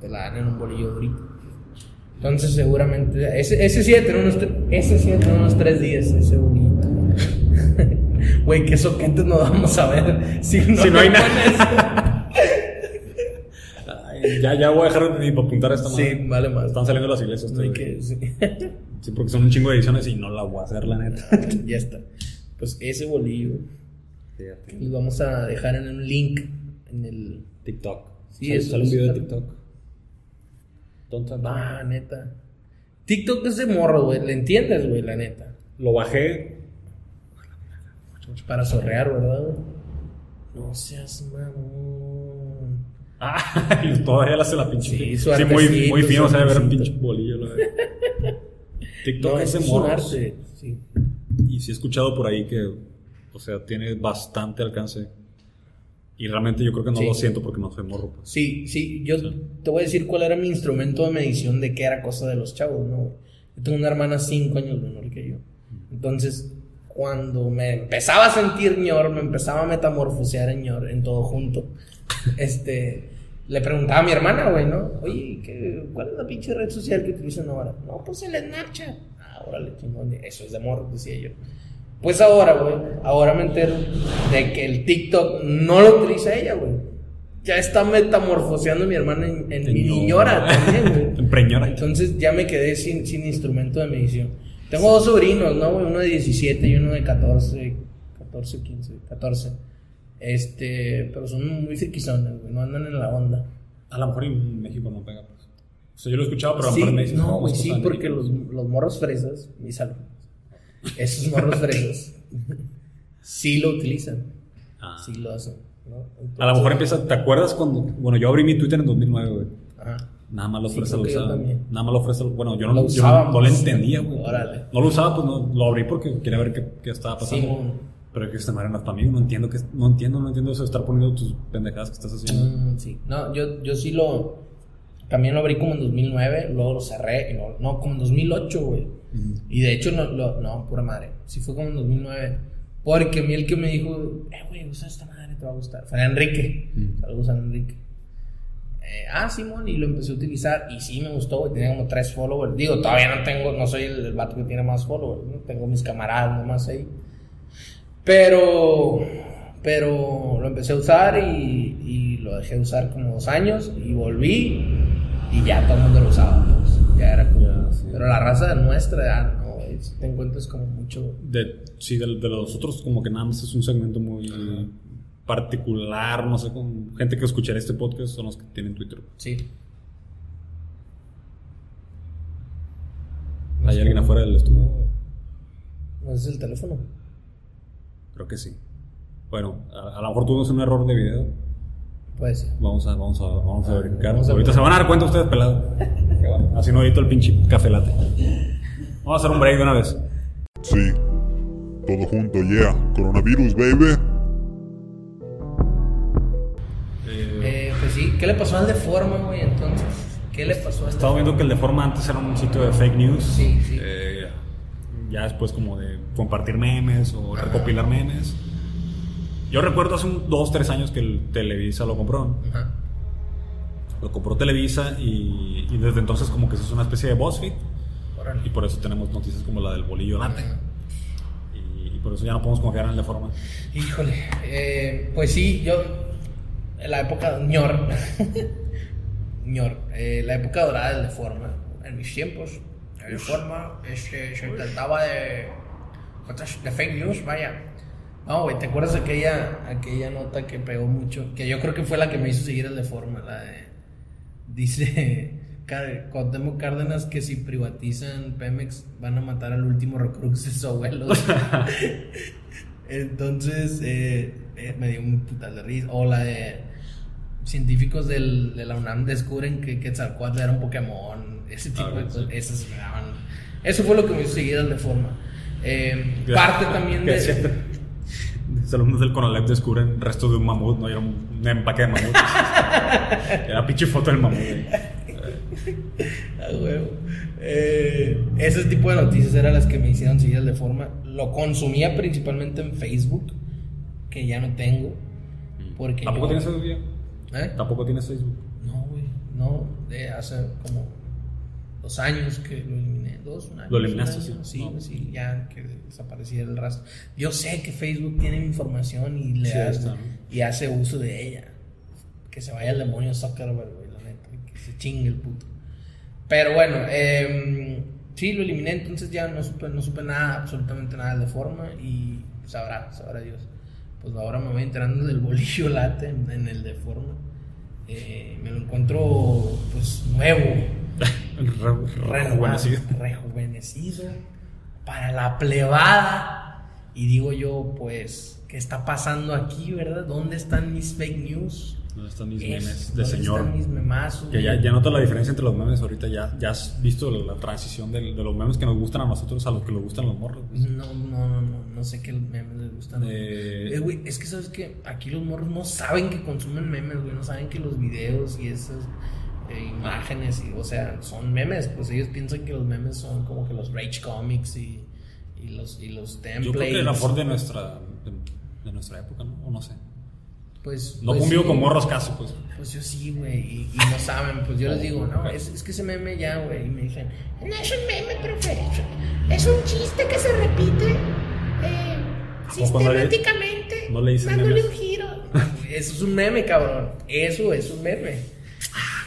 te la dan en un bolillo durito. Entonces seguramente, ese, ese sí tener unos, ese sí unos tres días, ese bolillo. (laughs) Güey, qué soquetes nos vamos a ver (laughs) si no, Si no hay nada. Ya, ya voy a dejar de apuntar a esta madre. Sí, vale más. Están saliendo las iglesias. Todavía. que- sí. (laughs) Sí, porque son un chingo de ediciones y no la voy a hacer, la neta. (laughs) ya está. Pues ese bolillo Fíjate. lo vamos a dejar en un link en el. TikTok. Sí, sale, eso sale un video de TikTok. Tonta. Ah, neta. TikTok es de morro, güey. ¿Le entiendes, güey? La neta. Lo bajé. Para sorrear, ¿verdad, güey? No seas mamón. Ah, (laughs) y todavía le hace la pinche. Sí, su sí muy, muy fino, o sea, ver un pinche bolillo. la. (laughs) TikTok No, es es de un morros. arte. Sí. Y sí he escuchado por ahí que, o sea, tiene bastante alcance. Y realmente yo creo que no Sí. lo siento porque no soy morro. Pues. Sí, sí, yo te voy a decir cuál era mi instrumento de medición de qué era cosa de los chavos, ¿no? Yo tengo una hermana cinco años menor que yo. Entonces, cuando me empezaba a sentir ñor, me empezaba a metamorfosear en ñor, en todo junto, este, le preguntaba a mi hermana, güey, ¿no? Oye, ¿qué, ¿cuál es la pinche red social que utilizan ahora? No, pues el Snapchat. Ah, órale, chingón. Eso es de morro, decía yo. Pues ahora, güey, ahora me entero de que el TikTok no lo utiliza ella, güey. Ya está metamorfoseando mi hermana en, en mi niñora también, güey. (laughs) Preñora. Entonces ya me quedé sin, sin instrumento de medición. Tengo dos sobrinos, ¿no? güey? Uno de 17 y uno de 14, 14, 15, 14. Este, pero son muy friquizones, güey, no andan en la onda. A lo mejor en México no pega, pues. O sea, yo lo he escuchado, pero a lo Sí, mejor me dicen, no, güey, pues, sí, en porque los, los morros fresas, mis alumnos, esos morros fresas, sí lo utilizan, Ah. sí lo hacen, ¿no? A lo mejor empieza, ¿te acuerdas cuando, bueno, yo abrí mi Twitter en 2009, güey. Ajá. Nada más Sí, lo que yo usaban. también. Nada más los fresas, bueno, yo no Lo yo no, lo entendía, güey. Órale. No lo usaba, pues no, lo abrí porque quería ver qué, qué estaba pasando. Simón. Pero es que esta madre no es para mí, no entiendo, que, no entiendo, no entiendo eso de estar poniendo tus pendejadas que estás haciendo. Mm, sí, no, yo, yo sí lo, también lo abrí como en 2009, luego lo cerré, y no, no, como en 2008, güey. Y de hecho, no, lo- no, pura madre, sí fue como en 2009. Porque a mí el que me dijo, eh, güey, usa esta madre, te va a gustar. Fue Enrique. Saludos a Enrique. Eh, ah, Simón, y lo empecé a utilizar. Y sí me gustó, güey. Tenía como tres followers. Digo, todavía no tengo, no soy el, el vato que tiene más followers. ¿no? Tengo mis camaradas nomás ahí. Pero, pero lo empecé a usar y, y lo dejé de usar como dos años. Y volví y ya todo el mundo lo usaba. pues. Ya era como. Ya, sí. Pero la raza de nuestra edad, no, si te encuentras como mucho. De, sí, de, de los otros, como que nada más es un segmento muy particular, no sé, con gente que escuchará este podcast son los que tienen Twitter. Sí. ¿Hay alguien afuera del estudio? No es el teléfono. Creo que sí. Bueno, a, a lo mejor tuvimos un error de video. Puede ser. Vamos a, vamos a, vamos a verificar. Vamos a Ahorita ver. se van a dar cuenta ustedes, pelado. (laughs) Así no edito el pinche café latte. Vamos a hacer un break de una vez. Sí, todo junto, yeah. Coronavirus, baby. Eh, Eh, pues sí, ¿qué le pasó al Deforma, güey? Entonces, ¿qué le pasó al Estaba viendo que el de forma antes era un sitio de fake news. Sí, sí. Eh, ya después como de compartir memes o recopilar memes. Yo recuerdo hace un dos, tres años que el Televisa lo compró. Ajá. Lo compró Televisa y, y desde entonces como que se hizo una especie de BuzzFeed. Órale. Y por eso tenemos noticias como la del bolillo latte. Y, y por eso ya no podemos confiar en el de forma. Híjole, eh, pues sí, yo, en la época, ñor, (laughs) ñor, eh, la época dorada del Deforma, en mis tiempos, el Deforma este, se trataba de, de fake news, vaya. No, güey, ¿te acuerdas de aquella, aquella nota que pegó mucho? Que yo creo que fue la que me hizo seguir el Deforma, la de, dice (laughs) Cuauhtémoc Cárdenas que si privatizan Pemex van a matar al último recrux de su abuelo. (laughs) Entonces, eh, eh, me dio un putal de risa. O la de científicos del, de la UNAM descubren que Quetzalcoatl era un Pokémon. Ese tipo de sí. cosas. Esas me daban. Eso fue lo que me hizo seguir al de forma. Eh, parte también de. decía, Los alumnos del Conalep descubren restos de un mamut, no era un, empaque de mamut. (laughs) era pinche foto del mamut. Ah, huevo. Eh, ese tipo de noticias eran las que me hicieron seguir de forma. Lo consumía principalmente en Facebook, que ya no tengo. Porque ¿Tampoco yo- tienes Facebook? ya? ¿Eh? ¿Tampoco tienes Facebook? No, güey. No, de hace como dos años que lo eliminé. Dos, un año. ¿Lo eliminaste, año. sí? No. güey, sí, ya que desapareciera el rastro. Yo sé que Facebook tiene mi información y le Sí, hace, y hace uso de ella. Que se vaya al demonio Zuckerberg, güey, la neta. Que se chingue el puto. Pero bueno, eh, sí, lo eliminé, entonces ya no supe, no supe nada, absolutamente nada de forma y sabrá, sabrá Dios. Pues ahora me voy enterando del bolillo late en, el de forma. Eh, me lo encuentro pues nuevo, rejuvenecido, para la plebada. Y digo yo, pues, ¿qué está pasando aquí, verdad? ¿Dónde están mis fake news? ¿Dónde están mis Es, memes de ¿dónde señor? están mis memazos? Que ya, ya notas la diferencia entre los memes ahorita. Ya, ya has visto la, la transición del- de, los memes que nos gustan a nosotros a los que les gustan los morros. No, no, no, no, no sé qué memes les gustan. Eh, Eh, güey, es que sabes que aquí los morros no saben que consumen memes, güey, no saben que los videos y esas imágenes, y, o sea, son memes, pues ellos piensan que los memes son como que los Rage Comics y, y los, y los templates. Yo creo que a lo mejor de nuestra, de, de nuestra época, ¿no? O no sé. Pues. No pues sí. con morros caso, pues. Pues yo sí, güey, y, y no saben, pues yo les digo, (laughs) no, es, es que ese meme ya, güey, y me dicen, No es un meme, profe. Es un chiste que se repite eh, poco no le- sistemáticamente. no le dándole memes? un giro. (laughs) eso es un meme, cabrón, eso es un meme.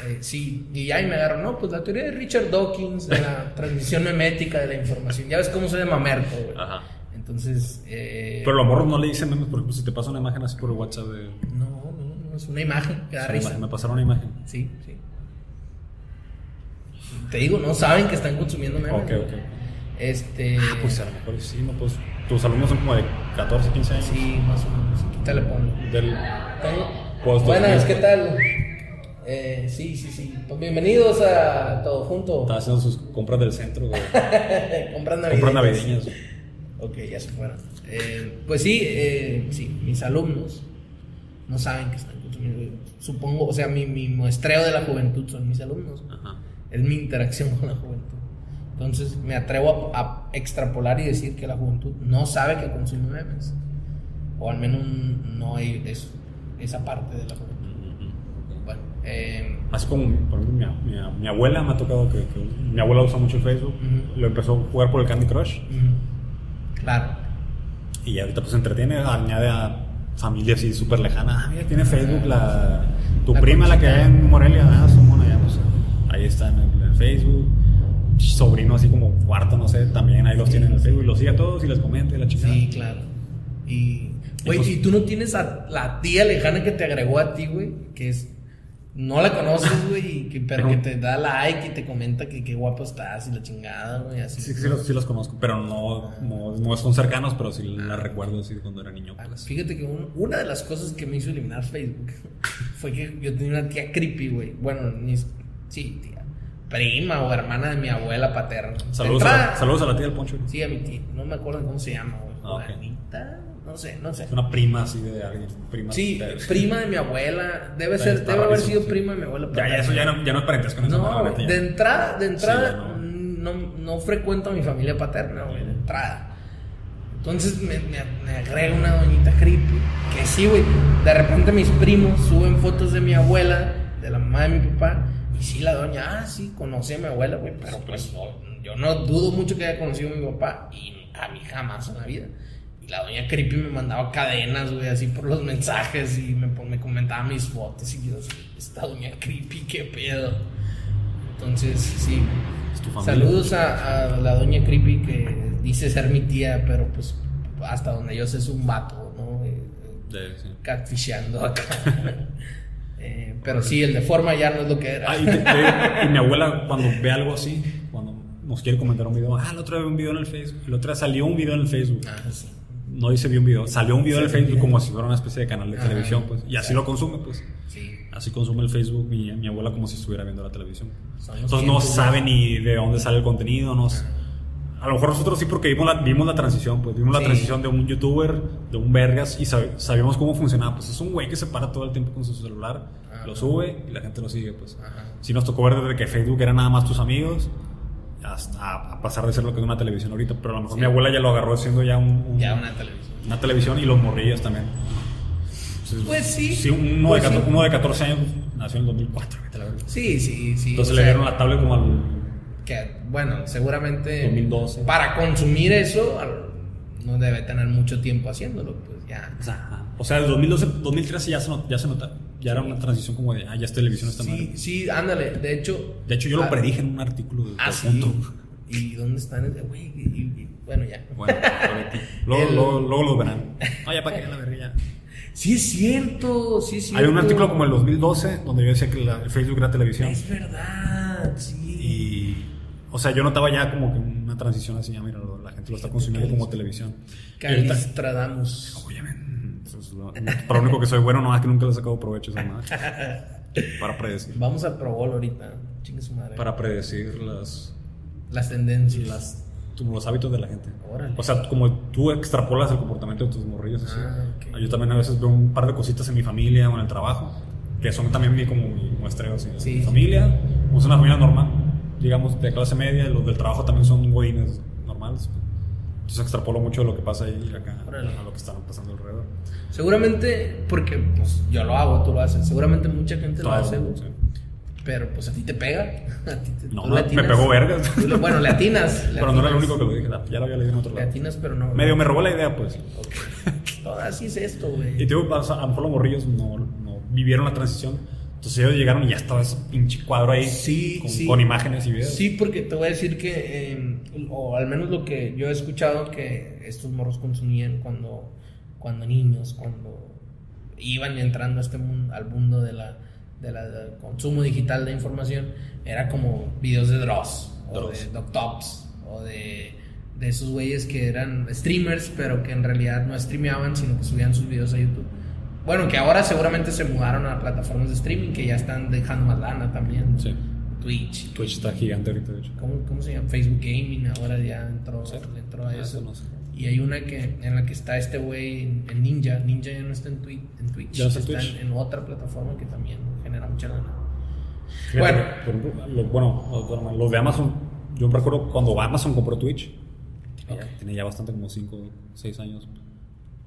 Eh, sí, y ya y me agarro, no, pues la teoría de Richard Dawkins, de la (laughs) transmisión memética de la información, ya ves cómo soy de mamerto, güey. Ajá. Entonces, eh, Pero los morros no le dicen memes, por ejemplo, si te pasa una imagen así por WhatsApp de. no, no, no, es una imagen que da. Me pasaron una imagen. Sí, sí. Te digo, no saben que están consumiendo memes. Ok, ok. Este. Ah, pues a lo mejor sí, no, pues. Tus alumnos son como de 14, 15 años. Sí, más o menos. Quítale, ponlo. Del. Tengo- Pues, Buenas, 2000. ¿qué tal? Eh, sí, sí, sí. Pues bienvenidos a Todo Junto. Estaba haciendo sus compras del centro, güey. (laughs) Compras navideñas. compras navideñas. Ok, ya se fueron. Eh, pues sí, eh, sí, mis alumnos no saben que están consumiendo. Supongo, o sea, mi, mi muestreo de la juventud son mis alumnos. Ajá. Es mi interacción con la juventud. Entonces me atrevo a, a extrapolar y decir que la juventud no sabe que consume memes. O al menos no hay eso, esa parte de la juventud. Eh, Así como, por ejemplo, mi, mi, mi abuela me ha tocado que, que mi abuela usa mucho el Facebook, lo empezó a jugar por el Candy Crush claro. y ahorita pues entretiene, añade a familia así súper lejana. Ah, mira, tiene Facebook la, tu La prima, la que hay en Morelia, ah, su mona, ya pues ahí está en el, Facebook. Sobrino así como cuarto, no sé, también ahí los tiene en el Facebook y los sigue a todos y les comenta y la chingada. Sí, claro. Y, güey, pues- y tú no tienes a la tía lejana que te agregó a ti, güey, que es. No la conoces, güey, y que- pero que te da like y te comenta que qué guapo estás y la chingada, güey, así. Sí, sí, los, sí los conozco, pero no, no, no son cercanos, pero sí las recuerdo así cuando era niño. Ah, pues. Fíjate que un- una de las cosas que me hizo eliminar Facebook (laughs) fue que yo tenía una tía creepy, güey. Bueno, ni, sí, tía. Prima o hermana de mi abuela paterna. Saludos, a la, saludos a la tía del Poncho. Sí, a mi tía. No me acuerdo cómo se llama, güey. Ah, ok. Juanita. No sé, no sé. Es una prima así de alguien. Prima Sí, de- prima de mi abuela. Debe ser, debe haber sido sí. prima de mi abuela. Ya, ya, eso ya no, ya no es parentesco. No, de entrada, de entrada, Sí, no. No, frecuento a mi familia paterna, güey, de entrada. Entonces me, me, me agrega una doñita creepy. Que sí, güey. De repente mis primos suben fotos de mi abuela, de la mamá de mi papá. Y sí, la doña, ah, sí, conocí a mi abuela, güey. Pero pues no, yo no dudo mucho que haya conocido a mi papá. Y a mí jamás en la vida. Y la doña creepy me mandaba cadenas, güey, así por los mensajes. Y me, me comentaba mis fotos. Y yo, esta doña creepy, qué pedo. Entonces, sí. Saludos a, a la doña Creepy que dice ser mi tía, pero pues hasta donde yo sé es un vato, ¿no? Eh, sí. catfisheando acá. (laughs) Eh, pero sí, el de forma ya no es lo que era. Ah, y, te- te- y mi abuela, cuando ve algo así, cuando nos quiere comentar un video, ah, otro día vi un video en el Facebook, el otro día salió un video en el Facebook. Ah, sí. No dice vi un video, salió un video en el. Facebook como si fuera una especie de canal de Ajá. televisión, pues. Y así lo consume, pues. Sí. Así consume el Facebook mi, mi abuela como si estuviera viendo la televisión. Entonces no sabe ni de dónde sale el contenido, no A lo mejor nosotros sí porque vimos la, vimos la transición, pues vimos la Sí. transición de un youtuber, de un vergas y sab- sabíamos cómo funcionaba. Pues es un güey que se para todo el tiempo con su celular, Ajá. lo sube y la gente lo sigue, pues. Ajá. Sí nos tocó ver desde que Facebook era nada más tus amigos a, a pasar de ser lo que es una televisión ahorita, pero a lo mejor Sí. mi abuela ya lo agarró siendo ya un, un- Ya una televisión. una televisión y los morrillos también. Entonces, Pues sí. Sí, uno, Pues de, 14, sí. uno de 14 años nació en el 2004, vete a la verga. Sí, sí, sí. Entonces o le sea, dieron la tablet como al que, bueno, seguramente 2012. para consumir eso no debe tener mucho tiempo haciéndolo, pues ya. O sea, o sea, el 2012, 2013 ya se, not- ya se nota. Ya era una transición como de, ah, ya es televisión esta madre. Sí, sí, ándale. De hecho. De hecho, yo lo ah, predije en un artículo de Ah, sí. ¿Y dónde están? Güey, y- y- bueno, ya. Bueno, (laughs) luego, El- luego, luego lo verán. (laughs) Ah, ya para que la verga ya. Sí, es cierto. Sí, es cierto. Hay un artículo como el 2012 donde yo decía que la- el Facebook era televisión. Es verdad, sí. Y, o sea, yo notaba ya como que una transición así, ya mira, la gente lo está consumiendo como televisión. Calistradamus. Oye, para lo único que soy bueno, no es que nunca le he sacado provecho a esa madre. (laughs) Para predecir. Vamos al Pro Bowl ahorita. Chingue su madre. Para predecir las, Las tendencias. las, los hábitos de la gente. Órale. O sea, como tú extrapolas el comportamiento de tus morrillos. así. Ah, ok. Yo también a veces veo un par de cositas en mi familia o en el trabajo, que son también mi, como mi muestreo. Así. Sí. Mi familia, como es una familia normal, digamos, de clase media, los del trabajo también son godines normales. Entonces extrapolo mucho de lo que pasa ahí acá Órale. a lo que está pasando alrededor. Seguramente, porque pues yo lo hago, tú lo haces. Seguramente mucha gente lo Todo, hace, güey. sí. Pero pues a ti te pega. (laughs) A ti te, No, tú le me atinas. pegó vergas. (laughs) Tú le- Bueno, le atinas. le Pero no era el único que lo dije, ya lo había leído en otro Le lado. atinas, pero no. Medio me robó la idea, pues. Ok. Todo así es esto, Y güey. te digo, sea, a lo mejor los morrillos no, no vivieron la transición. Entonces ellos llegaron y ya estaba ese pinche cuadro ahí Sí, con, sí. con imágenes y videos. Sí, porque te voy a decir que, eh, o al menos lo que yo he escuchado que estos morros consumían cuando, cuando niños, cuando iban entrando a este mundo, al mundo de la, de la- del consumo digital de información, era como videos de Dross, o Dross. de Doctops, o de, de esos güeyes que eran streamers, pero que en realidad no streameaban, sino que subían sus videos a YouTube. Bueno, que ahora seguramente se mudaron a plataformas de streaming que ya están dejando más lana también. Sí. Twitch, Twitch está gigante ahorita, de hecho. ¿Cómo, cómo se llama? Facebook Gaming ahora ya entró, le entró a Ah, eso. eso no sé. Y hay una que en la que está este güey en, Ninja. Ninja ya no está en, Twi- en Twitch. Ya está en Twitch. En, en otra plataforma que también genera mucha lana. Bueno. ejemplo, lo- bueno, los- de Amazon, yo me recuerdo cuando Amazon compró Twitch, tiene, ya, tiene ya bastante, como 5, 6 años.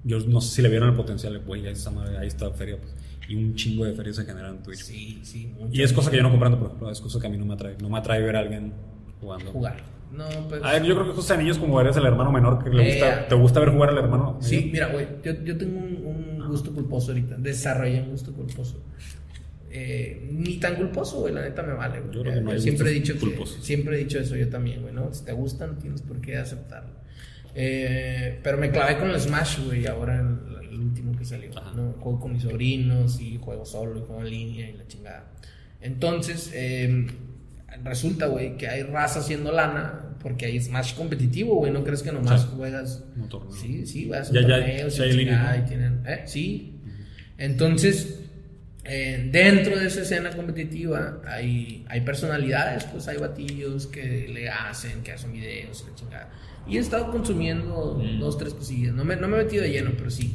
Yo no sé si le vieron el potencial, güey, ahí está, ahí está feria, pues. Y un chingo de ferias se generan en Twitch. Sí, sí. Y es cosa que yo no comprendo, por ejemplo, es cosa que a mí no me atrae. No me atrae ver a alguien jugando. Jugar. No, pues. A ver, yo creo que justo a niños como eres el hermano menor que le gusta, Eh, te gusta ver jugar al hermano. Sí, mira, güey, yo, yo tengo un, un gusto culposo ahorita. Desarrollé un gusto culposo. Eh, ni tan culposo, güey, la neta me vale, güey. Yo creo que no siempre he dicho que, siempre he dicho eso yo también, güey, ¿no? Si te gusta no tienes por qué aceptarlo. Eh, pero me clavé con el Smash, güey, ahora el, el último que salió, Ajá. ¿no? Juego con mis sobrinos y juego solo y juego en línea y la chingada. Entonces, eh, resulta, güey, que hay raza haciendo lana porque hay Smash competitivo, güey, no crees que nomás Sí. juegas... No, torneo. Sí, sí, vas a Ya- ya- torneos y ya hay la línea, chingada ¿no? y tienen, ¿eh? Sí. Entonces, eh, dentro de esa escena competitiva hay, hay personalidades, pues hay batillos que le hacen, que hacen videos y la chingada. Y he estado consumiendo Mm. dos, tres cosillas. No me, no me he metido de lleno, pero sí.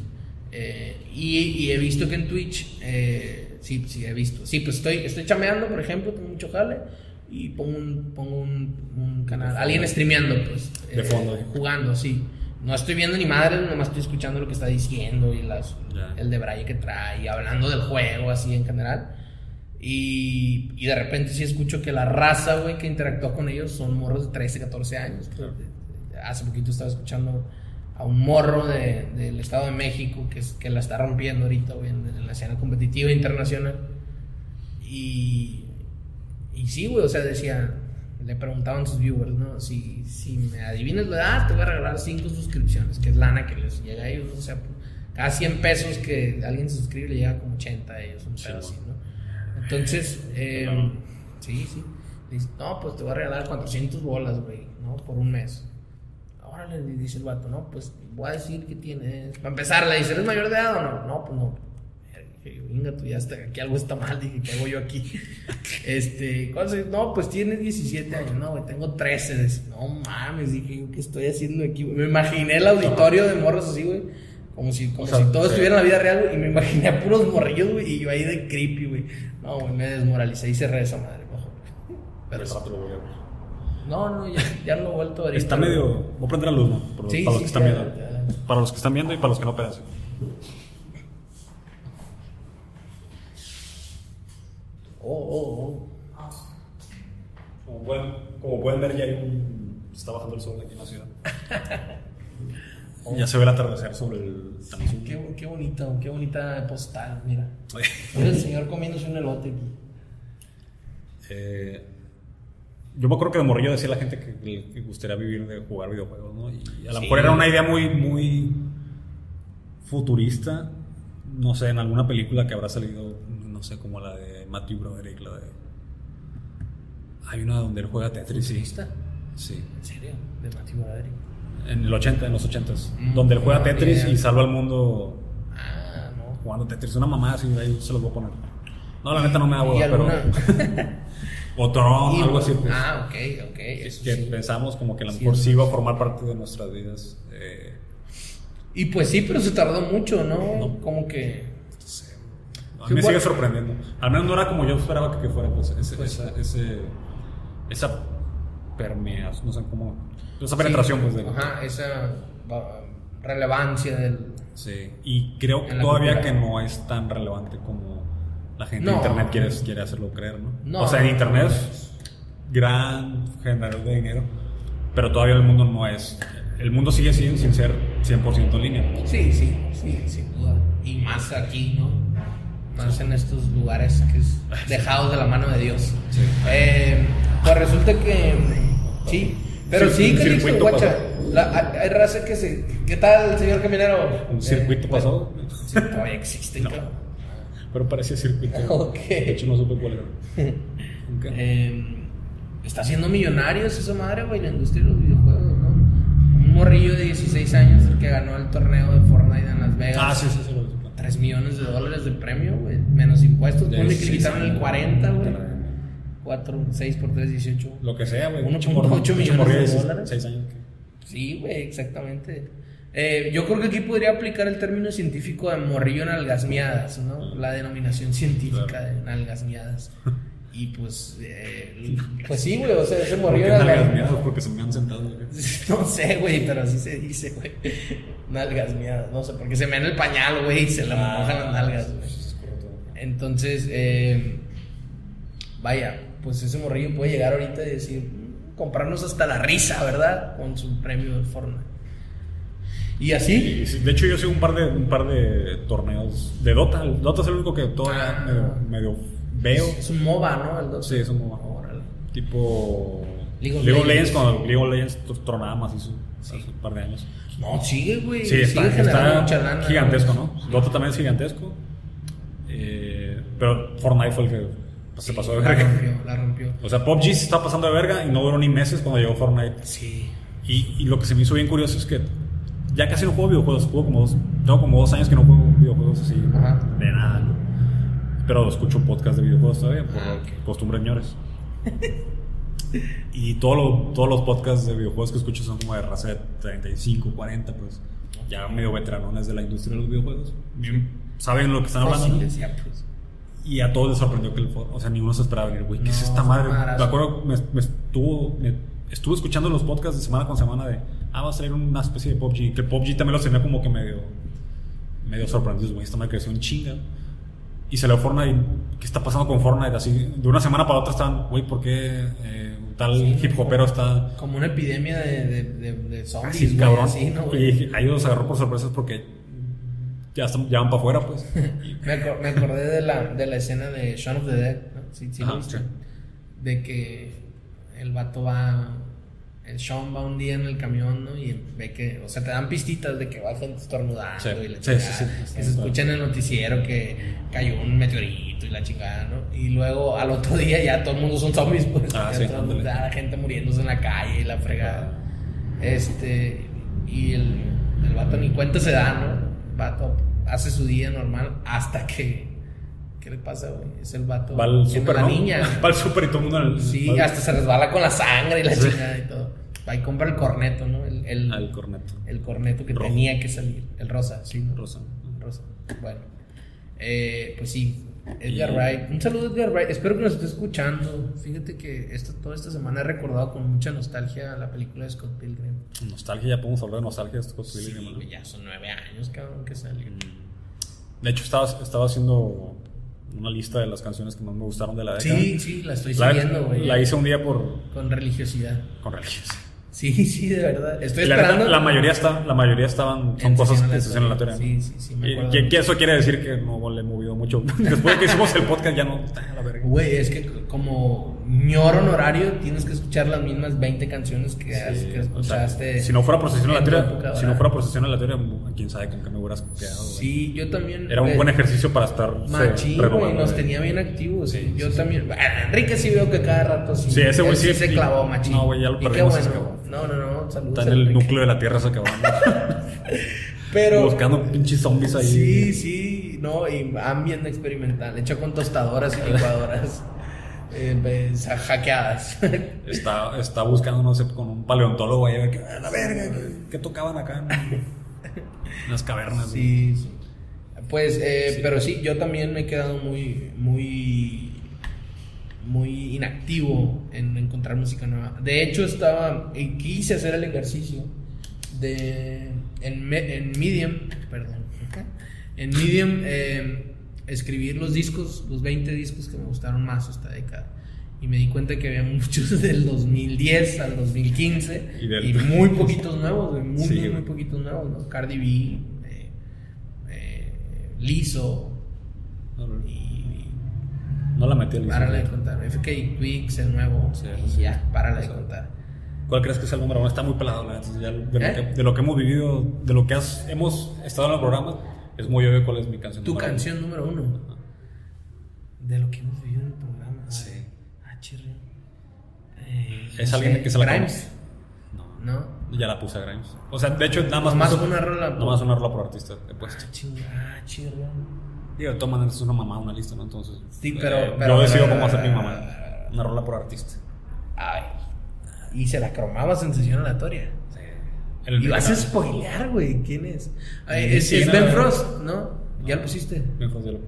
Eh, y, y he visto que en Twitch, eh, sí, sí, he visto. Sí, pues estoy, estoy chameando, por ejemplo, tengo mucho jale. Y pongo un, pongo un, un canal, alguien streameando, pues. De fondo, ¿eh? Jugando, sí. No estoy viendo ni madre, nomás estoy escuchando lo que está diciendo y las, el de Braille que trae, y hablando del juego así en general. Y, y de repente sí escucho que la raza, güey, que interactúa con ellos son morros de 13, 14 años. pues. Hace poquito estaba escuchando a un morro de- del Estado de México que, es, que la está rompiendo ahorita, güey, en, en la escena competitiva internacional. Y, y sí, güey, o sea, decía, le preguntaban sus viewers, ¿no? Si, si me adivinas la edad, te voy a regalar 5 suscripciones, que es lana que les llega a ellos, o sea, cada 100 pesos que alguien se suscribe le llega como 80 a ellos, un Sí, pedo así, ¿no? Entonces, eh, Claro. sí, sí. Dice, no, pues te voy a regalar 400 bolas, güey, ¿no? Por un mes. Órale, le dice el vato, no, pues voy a decir que tienes. Para empezar, le dice, ¿eres mayor de edad o no? No, pues no. Dije, Venga, tú ya está, aquí algo está mal, dije, ¿qué hago yo aquí? (laughs) Este, ¿cuántos años? No, pues tienes 17 años, no, güey, tengo 13. Dice, no mames, dije, ¿qué estoy haciendo aquí? güey? Me imaginé el auditorio de morros así, güey, como si, como O sea, si todo sí. estuviera en la vida real, güey, y me imaginé a puros morrillos, güey, y yo ahí de creepy, güey. No, güey, me desmoralicé y cerré esa madre, mejor. Pero, no, no, ya, ya lo he vuelto a ver. Está medio. Voy a prender la luz, ¿no? Por- Sí, para los que están ya, viendo. ya. Para los que están viendo y para los que no pedacen. Oh, oh, oh. Como pueden, como pueden ver, ya hay un. Está bajando el sol aquí en la ciudad. (laughs) Ya se ve el atardecer sobre el. Qué, qué bonito, qué bonita postal, mira. (laughs) Mira el señor comiéndose un elote aquí. Eh, yo me acuerdo que de morrillo decía a la gente que, que- que gustaría vivir de jugar videojuegos, ¿no? Y a lo Sí. mejor era una idea muy, muy futurista. No sé, en alguna película que habrá salido, no sé, como la de Matthew Broderick, la de. Hay una donde él juega Tetris, sí. ¿Futurista? Sí. ¿En serio? De Matthew Broderick. En el 80, en los 80s. Mm, donde él juega no, Tetris idea. y salva al mundo Ah, no. jugando Tetris. Una mamá así, ahí se los voy a poner. No, la neta no me da ¿Y hueva, pero. (laughs) o Tron, (laughs) algo así. pues. Ah, ok, ok. Eso que sí. pensamos como que a lo mejor sí iba a formar parte de nuestras vidas. Eh, Y pues sí, pero se tardó mucho, ¿no? No. Como que. A mí me sigue sorprendiendo. Al menos no era como yo esperaba que, que fuera, pues, ese- Pues esa, ese- esa permeas, no sé cómo. Esa penetración, Sí, pues. De, Ajá, esa va- relevancia del. Sí. Y creo la todavía cultura. que no es tan relevante como la gente de No. internet quiere, quiere hacerlo creer, ¿no? No, o sea, en internet es gran generador de dinero, pero todavía el mundo no es. El mundo sigue sin, sin ser 100% en línea. Sí, sí, sí, sin duda. Y más aquí, ¿no? Más en estos lugares que es (laughs) dejados de la mano de Dios. Eh, pues resulta que. Sí. Pero Sí, sí, que guacha. la- hay, raza que se. ¿Qué tal, señor caminero? Un Eh, circuito pasado, Sí, todavía existen, No. cabrón. pero parecía circuito. (laughs) Ok. De hecho, no supe cuál era. Ok. (laughs) Eh, está haciendo millonarios esa madre, güey, la industria de los videojuegos, ¿no? Un morrillo de 16 años el que ganó el torneo de Fortnite en Las Vegas. ah, sí, sí, sí. Lo supe. 3 millones de dólares de premio, güey. Menos impuestos. Ponle que le seis quitaron el años. 40, güey. 4, 6 por 3, 18. Lo que sea, güey. 1.8 Mucho morro- millones de dólares. seis años. Sí, güey, exactamente. Eh, yo creo que aquí podría aplicar el término científico de morrillo nalgasmeadas, ¿no? La denominación científica de nalgasmeadas. (laughs) Y pues, eh, pues sí, güey, o sea, ese ¿Por morrillo qué nalgas- miadas? Porque se me han sentado. güey. (laughs) No sé, güey, pero así se dice, güey. Nalgas mías, no sé, porque se me dan el pañal, güey, y se le Ah, mojan las nalgas, güey. Entonces, eh, vaya, pues ese morrillo puede llegar ahorita y decir, "Mm, comprarnos hasta la risa, ¿verdad? Con su premio de Fortnite. Y así, sí, De hecho, yo sigo un par de, un par de torneos de Dota. Dota es el único que todavía Ah. medio, medio veo. es un MOBA, ¿no? El. Sí, es un MOBA. Órale. Tipo League League of Legends, Legends. cuando League of Legends tr- tronaba más hizo hace un par de años. No, sigue, güey. Sí, está, sigue está lana. gigantesco, ¿no? Dota también es gigantesco. Eh, pero Fortnite fue el que pues, se pasó de La verga. rompió, la rompió. O sea, PUBG se está pasando de verga y no duró ni meses cuando llegó Fortnite. Sí. Y, y lo que se me hizo bien curioso es que ya casi no juego videojuegos. Juego como dos, tengo como dos años que no juego videojuegos así Ajá. de nada, ¿no? Pero escucho podcast de videojuegos todavía por Ah, ok. costumbre, señores. (laughs) y todo lo- todos los podcasts de videojuegos que escucho son como de raza de 35, 40, pues ya medio veteranones de la industria de los videojuegos. Saben lo que están hablando. ya, pues. Y a todos les sorprendió que el o sea, ninguno se esperaba venir, güey, ¿qué es No, esta madre? Me acuerdo, me, me estuvo, me estuve escuchando los podcasts de semana con semana de, ah, va a salir una especie de PUBG, que PUBG también los tenía como que medio, medio sorprendidos, güey, esta madre creció un chinga. Y se le Fortnite, ¿qué está pasando con Fortnite? Así, de una semana para otra estaban, güey, ¿por qué eh, un tal Sí, hip hopero está Como una epidemia de, de, de, de zombies, así, cabrón? así, ¿no, güey? y dije, ahí los agarró por sorpresas porque ya, están, ya van para afuera, pues. (laughs) Me, acor- me acordé de la, de la escena de Shaun of the Dead, ¿no? Sí, sí, Ajá, sí. De que el vato va. Sean va un día en el camión, ¿no? Y ve que. O sea, te dan pistitas de que va gente estornudando Sí, y la sí, chingada. sí, sí, se escucha en el noticiero que cayó un meteorito y la chingada, ¿no? Y luego al otro día ya todo el mundo son zombies, pues. Ah, la gente muriéndose en la calle y la fregada. Este, y el, el vato ni cuenta se da, ¿no? El vato hace su día normal hasta que. ¿Qué le pasa, güey? Es el vato. Va al super, la ¿no? niña. (laughs) Va al super y todo el mundo Sí, hasta se resbala con la sangre y la Sí. chingada y todo. Y compra el corneto, ¿no? El, el, al corneto. el corneto que Rojo. tenía que salir. El rosa, sí. ¿no? Rosa. Rosa. Bueno. Eh, pues sí. Edgar Y- Wright. Un saludo, Edgar Wright. Espero que nos esté escuchando. Fíjate que esto, toda esta semana he recordado con mucha nostalgia la película de Scott Pilgrim. Nostalgia, ya podemos hablar de nostalgia. Esto es Sí, posible, ¿no? ya son nueve años, cabrón, que salió. De hecho, estaba, estaba haciendo una lista de las canciones que más me gustaron de la década. Sí, sí, la estoy la, siguiendo, güey. la hice un día por Con religiosidad. con religión. Sí, (laughs) sí, de verdad. Estoy la, esperando. la mayoría está, la mayoría estaban son En cosas que se en la teoría. Sí, sí, sí, me Y- que, eso quiere decir que no le he movido mucho. (laughs) Después de que hicimos el podcast ya no está a la verga. Güey, es que como ñor honorario tienes que escuchar las mismas 20 canciones que, has- Sí, que o sea, escuchaste. si no fuera procesión en aleatoria, época si no fuera procesión aleatoria, quién sabe con qué me hubieras quedado. Sí, yo también. Era un güey, buen ejercicio para estar Machín, güey, nos tenía bien activos. Sí, yo sí, también. Enrique sí veo que cada rato sí. Sí, ese güey él sí- se clavó, machín. No, güey, ya lo Y qué perdimos, bueno. No, no, no, saludos. Está en el núcleo de la tierra se acabó. (laughs) Pero. Buscando pinches zombies ahí. Sí, sí, no, y ambient experimental, hecho con tostadoras y (laughs) licuadoras eh, pues, hackeadas. Está, está buscando, no sé, con un paleontólogo ahí a ver qué, a la verga, ¿qué, (laughs) tocaban acá en, en las cavernas. sí, sí. Pues, eh, pero sí, yo también me he quedado muy, muy muy inactivo en encontrar música nueva. De hecho, estaba, y quise hacer el ejercicio de, en, Me- en Medium, perdón, en Medium, eh, escribir los discos, los 20 discos que me gustaron más esta década. Y me di cuenta que había (laughs) muchos del 2010 al 2015 Y y, muy poquitos nuevos, muy, Sí, muy, muy poquitos nuevos, ¿no? Cardi B, eh, eh, Lizzo, y No la metí al párale de contar. FK Twigs, el nuevo, Sí, y sí. ya, párale de contar. ¿Cuál crees que es el número uno? Está muy pelado, la. Ya de, lo ¿Eh? que, de lo que hemos vivido, de lo que has- hemos estado en el programa, es muy obvio cuál es mi canción. Tu número uno. canción número uno. De lo que hemos vivido en el programa. Sí. Ah, chirri. Eh, ¿Es no alguien sé, que se la Grimes. No. ¿No? Ya la puse a Grimes. O sea, de hecho, nada más. Nomás puso- una rola por- Nomás una rola por artista he puesto. Ah, ah. Digo, maneras es una mamá, una lista, ¿no? Entonces. Sí, pero- eh, pero- yo decido cómo hacer mi mamá. Una rola por artista. Ay. Y se la cromabas en sesión aleatoria. El- Y vas a spoilear, güey. ¿Quién es? Ay, Sí, es, sí, Ben. Frost, ¿no? ¿Ya lo pusiste? Ben Frost ya lo-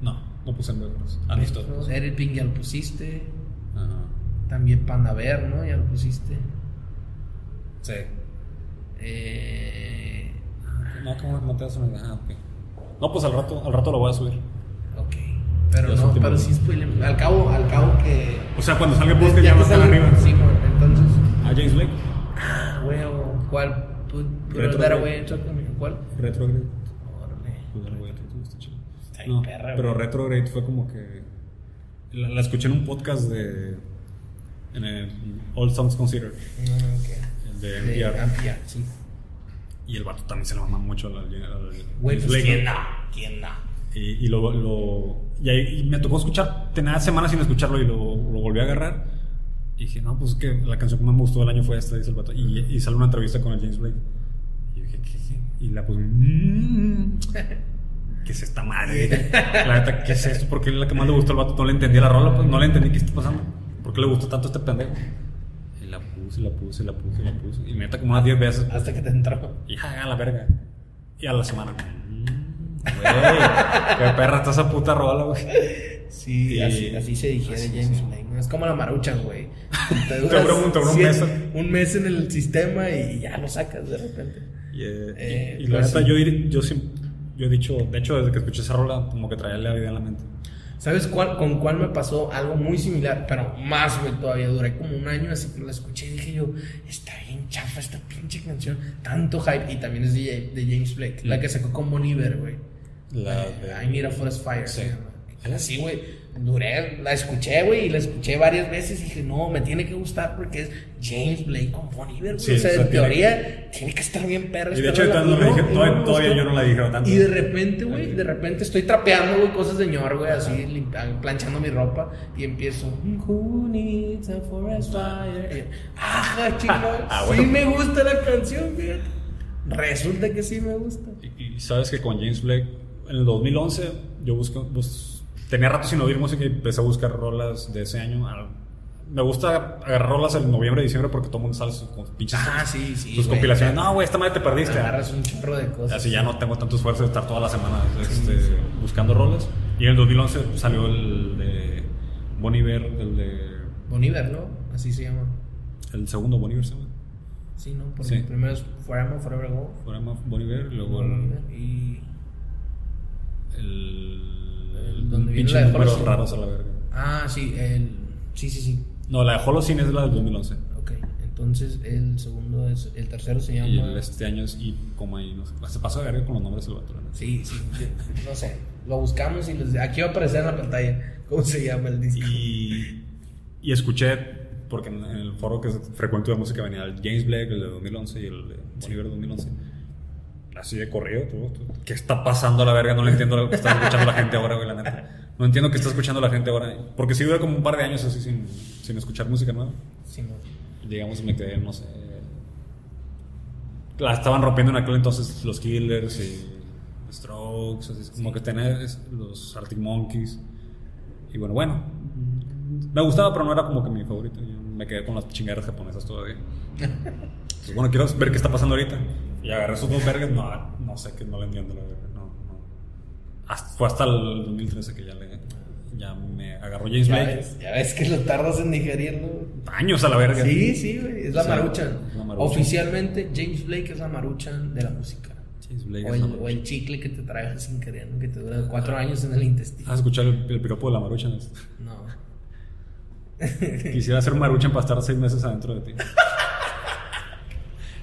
No, no puse en Ben Frost. Ah, Ben listo. Frost, Eric Pink ya lo pusiste. Ajá. También Panda Bear, ¿no? Ya lo pusiste. Sí. Eh, No, ¿cómo no te das una Ah, ok. No, pues al rato, al rato lo voy a subir. ok. Pero no, pero sí spoiler. Al cabo, al cabo que. O sea, cuando salga el podcast ya va a estar arriba. Sí, bueno, entonces. A James Blake. Ah, huevo. ¿Cuál? Put, put Retro that Grade. away and talk to me. ¿Cuál? Retrograde. Órale. Pues a No, perra, pero güey. Retrograde fue como que. La, la escuché en un podcast de. En el All Songs Considered. Ah, ok. De De NPR. NPR, sí. Y el vato también se le mama mucho al, Güey, pues quién ¿no? quién no. Y, y lo, lo- y, ahí- y me tocó escuchar, tenía semanas sin escucharlo y lo, lo volví a agarrar. Y dije, no, pues que la canción que más me gustó del año fue esta, dice el vato. Y, y sale una entrevista con el James Blake. Y yo dije, ¿qué? Y la puse, "Mm, ¿qué es esta madre? La neta, ¿qué es esto? Porque la que más le gustó al vato. No le entendía la rola, pues no le entendí qué está pasando. ¿Por qué le gustó tanto a este pendejo? Y la puse, la puse, la puse, la puse. Y neta, como unas 10 veces. Hasta que te entró. y ja, a la verga. Y a la semana. mm, Güey, qué perra está esa puta rola, güey. Sí, Y- así, así se digiere así, James sí. Blake. Es como la maruchan, güey. (laughs) Te pregunto, un mes. un mes en el sistema y ya lo sacas de repente. Y, eh, Eh, y- y la neta, sí. yo, yo, siem- yo he dicho, de hecho, desde que escuché esa rola, como que traía la vida en la mente. ¿Sabes cuál, con cuál me pasó algo muy similar? Pero más, güey, todavía duré como un año así que la escuché y dije yo, está bien chafa esta pinche canción. Tanto hype. Y también es de, de James Blake, la que sacó con Bon Iver, güey. La Eh, de- I Need a Forest Fire. Sí. Así, güey. Duré, la escuché, güey, y la escuché varias veces y dije, no, me tiene que gustar porque es James Blake con Bon Iver, güey. Sí, o sea, o sea, en teoría, tiene que estar bien perra. Y de esta hecho, la Y dije- todavía- me todavía yo no la dije tanto. Y de repente, güey, de repente estoy trapeando, güey, cosas de señor, güey, así, planchando mi ropa y empiezo, Who needs a forest fire? Y, ah, chingón, (laughs) Ah, sí me gusta la canción, fíjate. Resulta que sí me gusta. Y, y sabes que con James Blake, en el 2011, yo busco, bus- tenía rato sin oír música y empecé a buscar rolas de ese año. Al- me gusta agarrar rolas en noviembre, diciembre porque todo el mundo sale sus pinches Ah, sí, sí, sus güey. compilaciones. No, güey, esta madre te perdiste. Agarras un chorro de cosas. Así ya no tengo tanto esfuerzo de estar toda la semana este, buscando rolas. Y en el 2011 salió el de Bon Iver, el de. Boniver, ¿no? Así se llama. El segundo Bon Iver se llama. Sí, ¿no? Porque Sí. el primero es Forever, Forever Go. Fuera Bon Iver, y luego el. Y... el, El donde viene la de raros a la verga. Ah, sí, el... Sí, sí, sí. No, la de Holocene es la del 2011. Ok, entonces el segundo es... El tercero se llama... Y el este año es y coma y no sé. Se pasó de verga con los nombres del vato. neta. Sí, sí, no sé. Lo buscamos y les... aquí va a aparecer en la pantalla cómo se llama el disco. Y, y escuché, porque en el foro que frecuento de música venía el James Blake, el de 2011 y el de Bon Iver de 2011. Así de corrido, todo, todo. ¿Qué está pasando a la verga? No le entiendo lo que está escuchando la gente ahora, güey, la neta. No entiendo qué está escuchando la gente ahora. Porque sí duré como un par de años así sin, sin escuchar música nueva. Sí, no. Digamos, me quedé, no sé. La estaban rompiendo en aquel entonces los Killers y Strokes, así, como que tenía es- los Arctic Monkeys. Y bueno, bueno. Me gustaba, pero no era como que mi favorito. Yo me quedé con las chingaderas japonesas todavía. Entonces, (laughs) bueno, quiero ver qué está pasando ahorita. Y agarré esos dos vergas. No, no sé, que no le entiendo la verga. No, no. Hasta- fue hasta el 2013 que ya le, ya me agarró James Ya Blake. ves, ya ves que lo tardas en digerirlo. Años a la verga. Sí, sí, güey. Es la la maruchan. Oficialmente, James Blake es la maruchan de la música. James Blake O es el, la o el chicle que te tragas sin querer, ¿no? que te dura cuatro años en el intestino. ¿Has escuchado el, el piropo de la maruchan? No. (laughs) (laughs) Quisiera ser maruchan para estar seis meses adentro de ti. (laughs)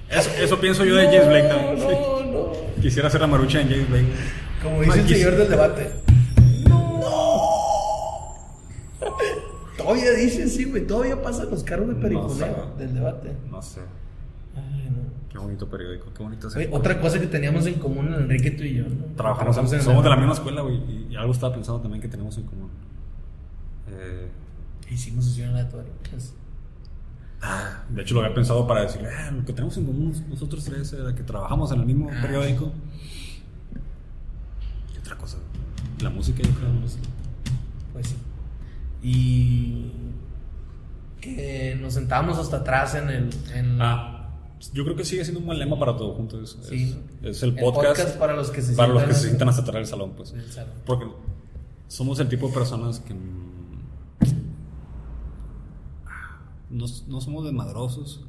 Eso, eso pienso yo de James Blake también. No, no. Quisiera ser la maruchan en James Blake. Como dice el señor del debate. Todavía dice, sí, güey. Todavía pasan los carros de perifoneo sé. del debate. No sé. Ay, no. Qué bonito periódico, qué bonito Oye, otra cosa que teníamos en común, Enrique, tú y yo, ¿no? Trabajamos, en- en somos de la misma escuela, güey. Y, y algo estaba pensando también que tenemos en común. Eh, Hicimos sesión aleatoria. pues. de hecho, lo había pensado para decirle, ah, lo que tenemos en común nosotros tres era que trabajamos en el mismo Ah. periódico. Otra cosa, la música, yo creo. Pues sí. Y que nos sentábamos hasta atrás en el. En Ah, yo creo que sigue siendo un buen lema para todo junto. Es, Sí. es, es el podcast, para los que se para los que se sientan hasta atrás del salón, pues. en el salón. Porque somos el tipo de personas que mm, no, no somos desmadrosos,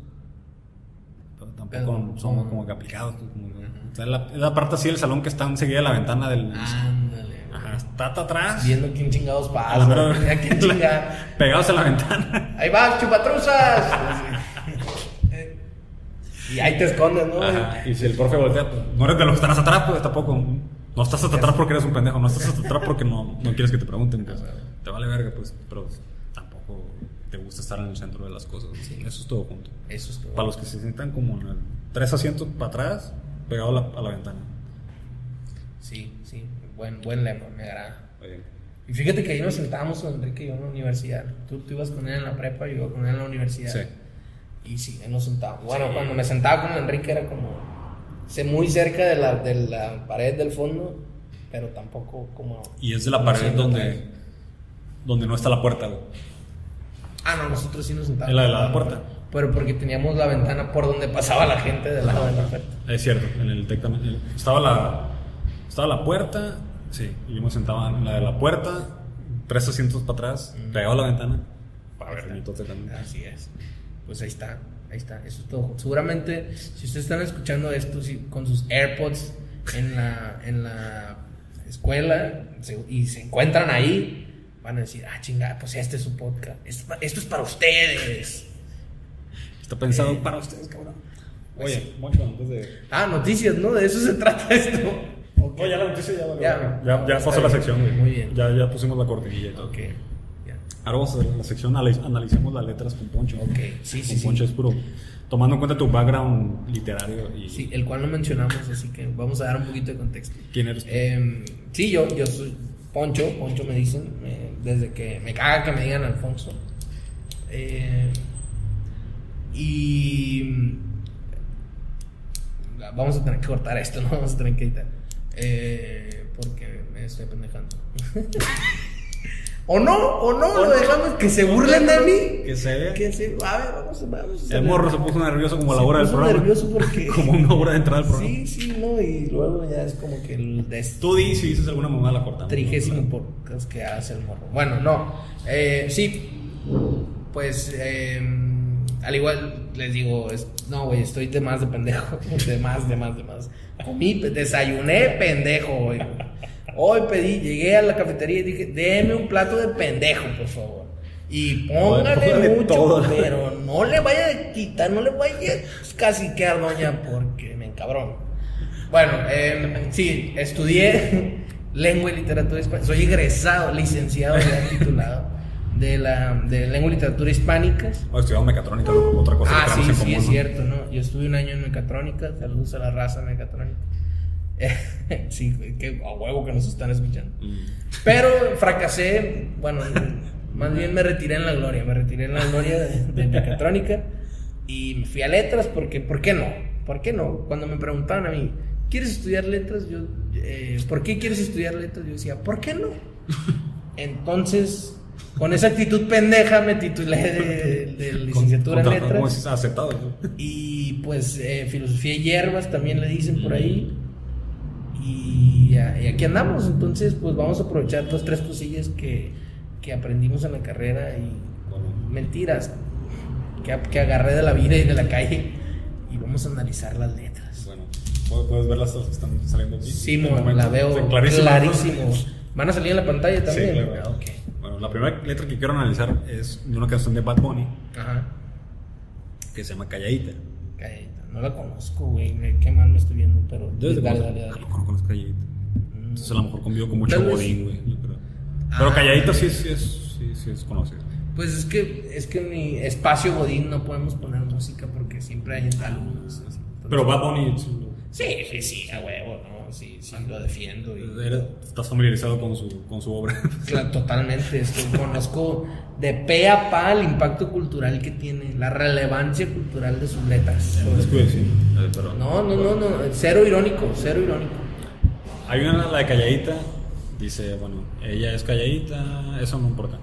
pero tampoco Pero- somos como que aplicados. pues, como sea, la, la parte así del salón que está enseguida de la ventana del. Ándale. Ajá, está atrás. Viendo quién chingados a la mera- pasa. A quién (laughs) chinga. Pegados a la ventana. Ahí vas, chupatruzas. (laughs) y ahí te escondes, ¿no? Ajá, Y si el profe voltea, pues, no eres de los que están atrás, pues tampoco. No estás hasta atrás porque eres un pendejo, no estás hasta atrás porque no, no quieres que te pregunten, pues. Te vale verga, pues, pero tampoco te gusta estar en el centro de las cosas. Eso es todo junto. Eso es todo. Para los que se sientan como en el- tres asientos para atrás, pegado a la, a la ventana. Sí, sí. Buen, buen lema, me agrada. Oye, Y fíjate que ahí nos sentábamos Enrique y yo en la universidad. Tú, tú ibas con él en la prepa, yo iba con él en la universidad. Sí. Y sí, ahí nos sentábamos. Bueno, cuando me sentaba con Enrique era como sé, muy cerca de la, de la pared del fondo, pero tampoco como... Y es de la pared donde, atrás. donde no está la puerta, güey. Ah, no, nosotros sí nos sentábamos. ¿En la de la puerta? Pero porque teníamos la ventana por donde pasaba la gente del lado de la oferta. Es cierto, en el TEC también. Estaba la, estaba la puerta, sí, y yo me sentaba en la de la puerta, tres asientos para atrás, pegado a la ventana, para ver también. Así es. Pues ahí está, ahí está, eso es todo. Seguramente, si ustedes están escuchando esto si- con sus AirPods en la, en la escuela se- y se encuentran ahí, van a decir, ah, chingada, pues este es su podcast. Esto, esto es para ustedes. Está pensado Eh, para ustedes, cabrón. Oye, Moncho, antes de. Ah, noticias, ¿no? De eso se trata esto. Ok. Oye, ya la noticia ya, valió. Ya. ya, ya pasó la sección, güey. Muy bien. Ya, ya pusimos la cortinilla y todo. Ok. Ahora vamos a hacer la sección, analicemos las letras con Poncho. Ok, sí, sí, Con sí. Poncho es puro. Tomando en cuenta tu background literario y. Sí, el cual no mencionamos, así que vamos a dar un poquito de contexto. ¿Quién eres tú? Eh, sí, yo, yo soy Poncho, Poncho me dicen, eh, desde que me caga que me digan Alfonso. Eh, y vamos a tener que cortar esto, (laughs) no vamos a tener que editar. Eh, porque me estoy pendejando. (laughs) o no, o no, lo dejamos que se burlen de mí. Que se vea. Que se, a ver, vamos, a- vamos. a El morro se puso nervioso como a la hora del programa. nervioso porque- (laughs) como una hora de entrada al programa. Sí, sí, no, y luego ya es como que el des- Tú di si dices alguna mamada la cortamos. trigésimo podcast que hace el morro. Bueno, no. Eh, sí, pues eh, al igual les digo, es- no, güey, estoy de más de pendejo. (laughs) De más, de más, de más. Comí, desayuné pendejo hoy. güey. Hoy pedí, llegué a la cafetería y dije, déme un plato de pendejo, por favor. Y póngale mucho, todo. pero no le vaya a quitar, no le vaya a caciquear, doña, porque me encabrón. Bueno, eh, sí, estudié (laughs) lengua y literatura hispánica. Soy egresado, licenciado, ya titulado de la de lengua y literatura hispánicas. O estudiamos mecatrónica, otra cosa Ah, que sí, sí, común, es ¿no? cierto, ¿no? Yo estuve un año en mecatrónica, saludos a la raza mecatrónica. (laughs) sí, que a huevo que nos están escuchando. Mm. Pero fracasé, bueno, más bien me retiré en la gloria, me retiré en la gloria de, de mecatrónica y me fui a letras porque, ¿por qué no? ¿Por qué no? Cuando me preguntaban a mí, ¿quieres estudiar letras? Yo, eh, ¿por qué quieres estudiar letras? Yo decía, ¿por qué no? (laughs) Entonces, con esa actitud pendeja me titulé de, de licenciatura en letras. Aceptado. ¿no? Y pues eh, filosofía y hierbas también le dicen por ahí. Y, y aquí andamos, entonces pues vamos a aprovechar dos, tres cosillas que, que aprendimos en la carrera y Bueno. mentiras que, que agarré de la vida y de la calle y vamos a analizar las letras. Bueno, ¿puedes- ver las que están saliendo aquí. Sí, mo, este la veo clarísimo. clarísimo. ¿Van a salir en la pantalla también? Sí, claro. Ah, ok. Bueno, la primera letra que quiero analizar es de una canción de Bad Bunny Ajá. que se llama Calladita. Calladita. No la conozco, güey. Qué mal me estoy viendo, pero. Debes de dale, dale, dale. No conozco Calladita. Entonces a lo mejor convivo con mucho godín, güey. Ah. Pero Calladita sí, sí, es, sí, sí es conocido. Pues es que, es que en mi espacio Godín no podemos poner música porque siempre hay alumnos. Pero Bad Bunny, sí, Sí, sí, a huevo, ¿no? Sí, sí, lo defiendo. Y, estás familiarizado con su, con su obra. Claro, totalmente. este, conozco de pe a pa el impacto cultural que tiene, la relevancia cultural de sus letras. No, no, no, no. Cero irónico, cero irónico. Hay una, la de Calladita, dice, bueno, ella es Calladita, eso no importa.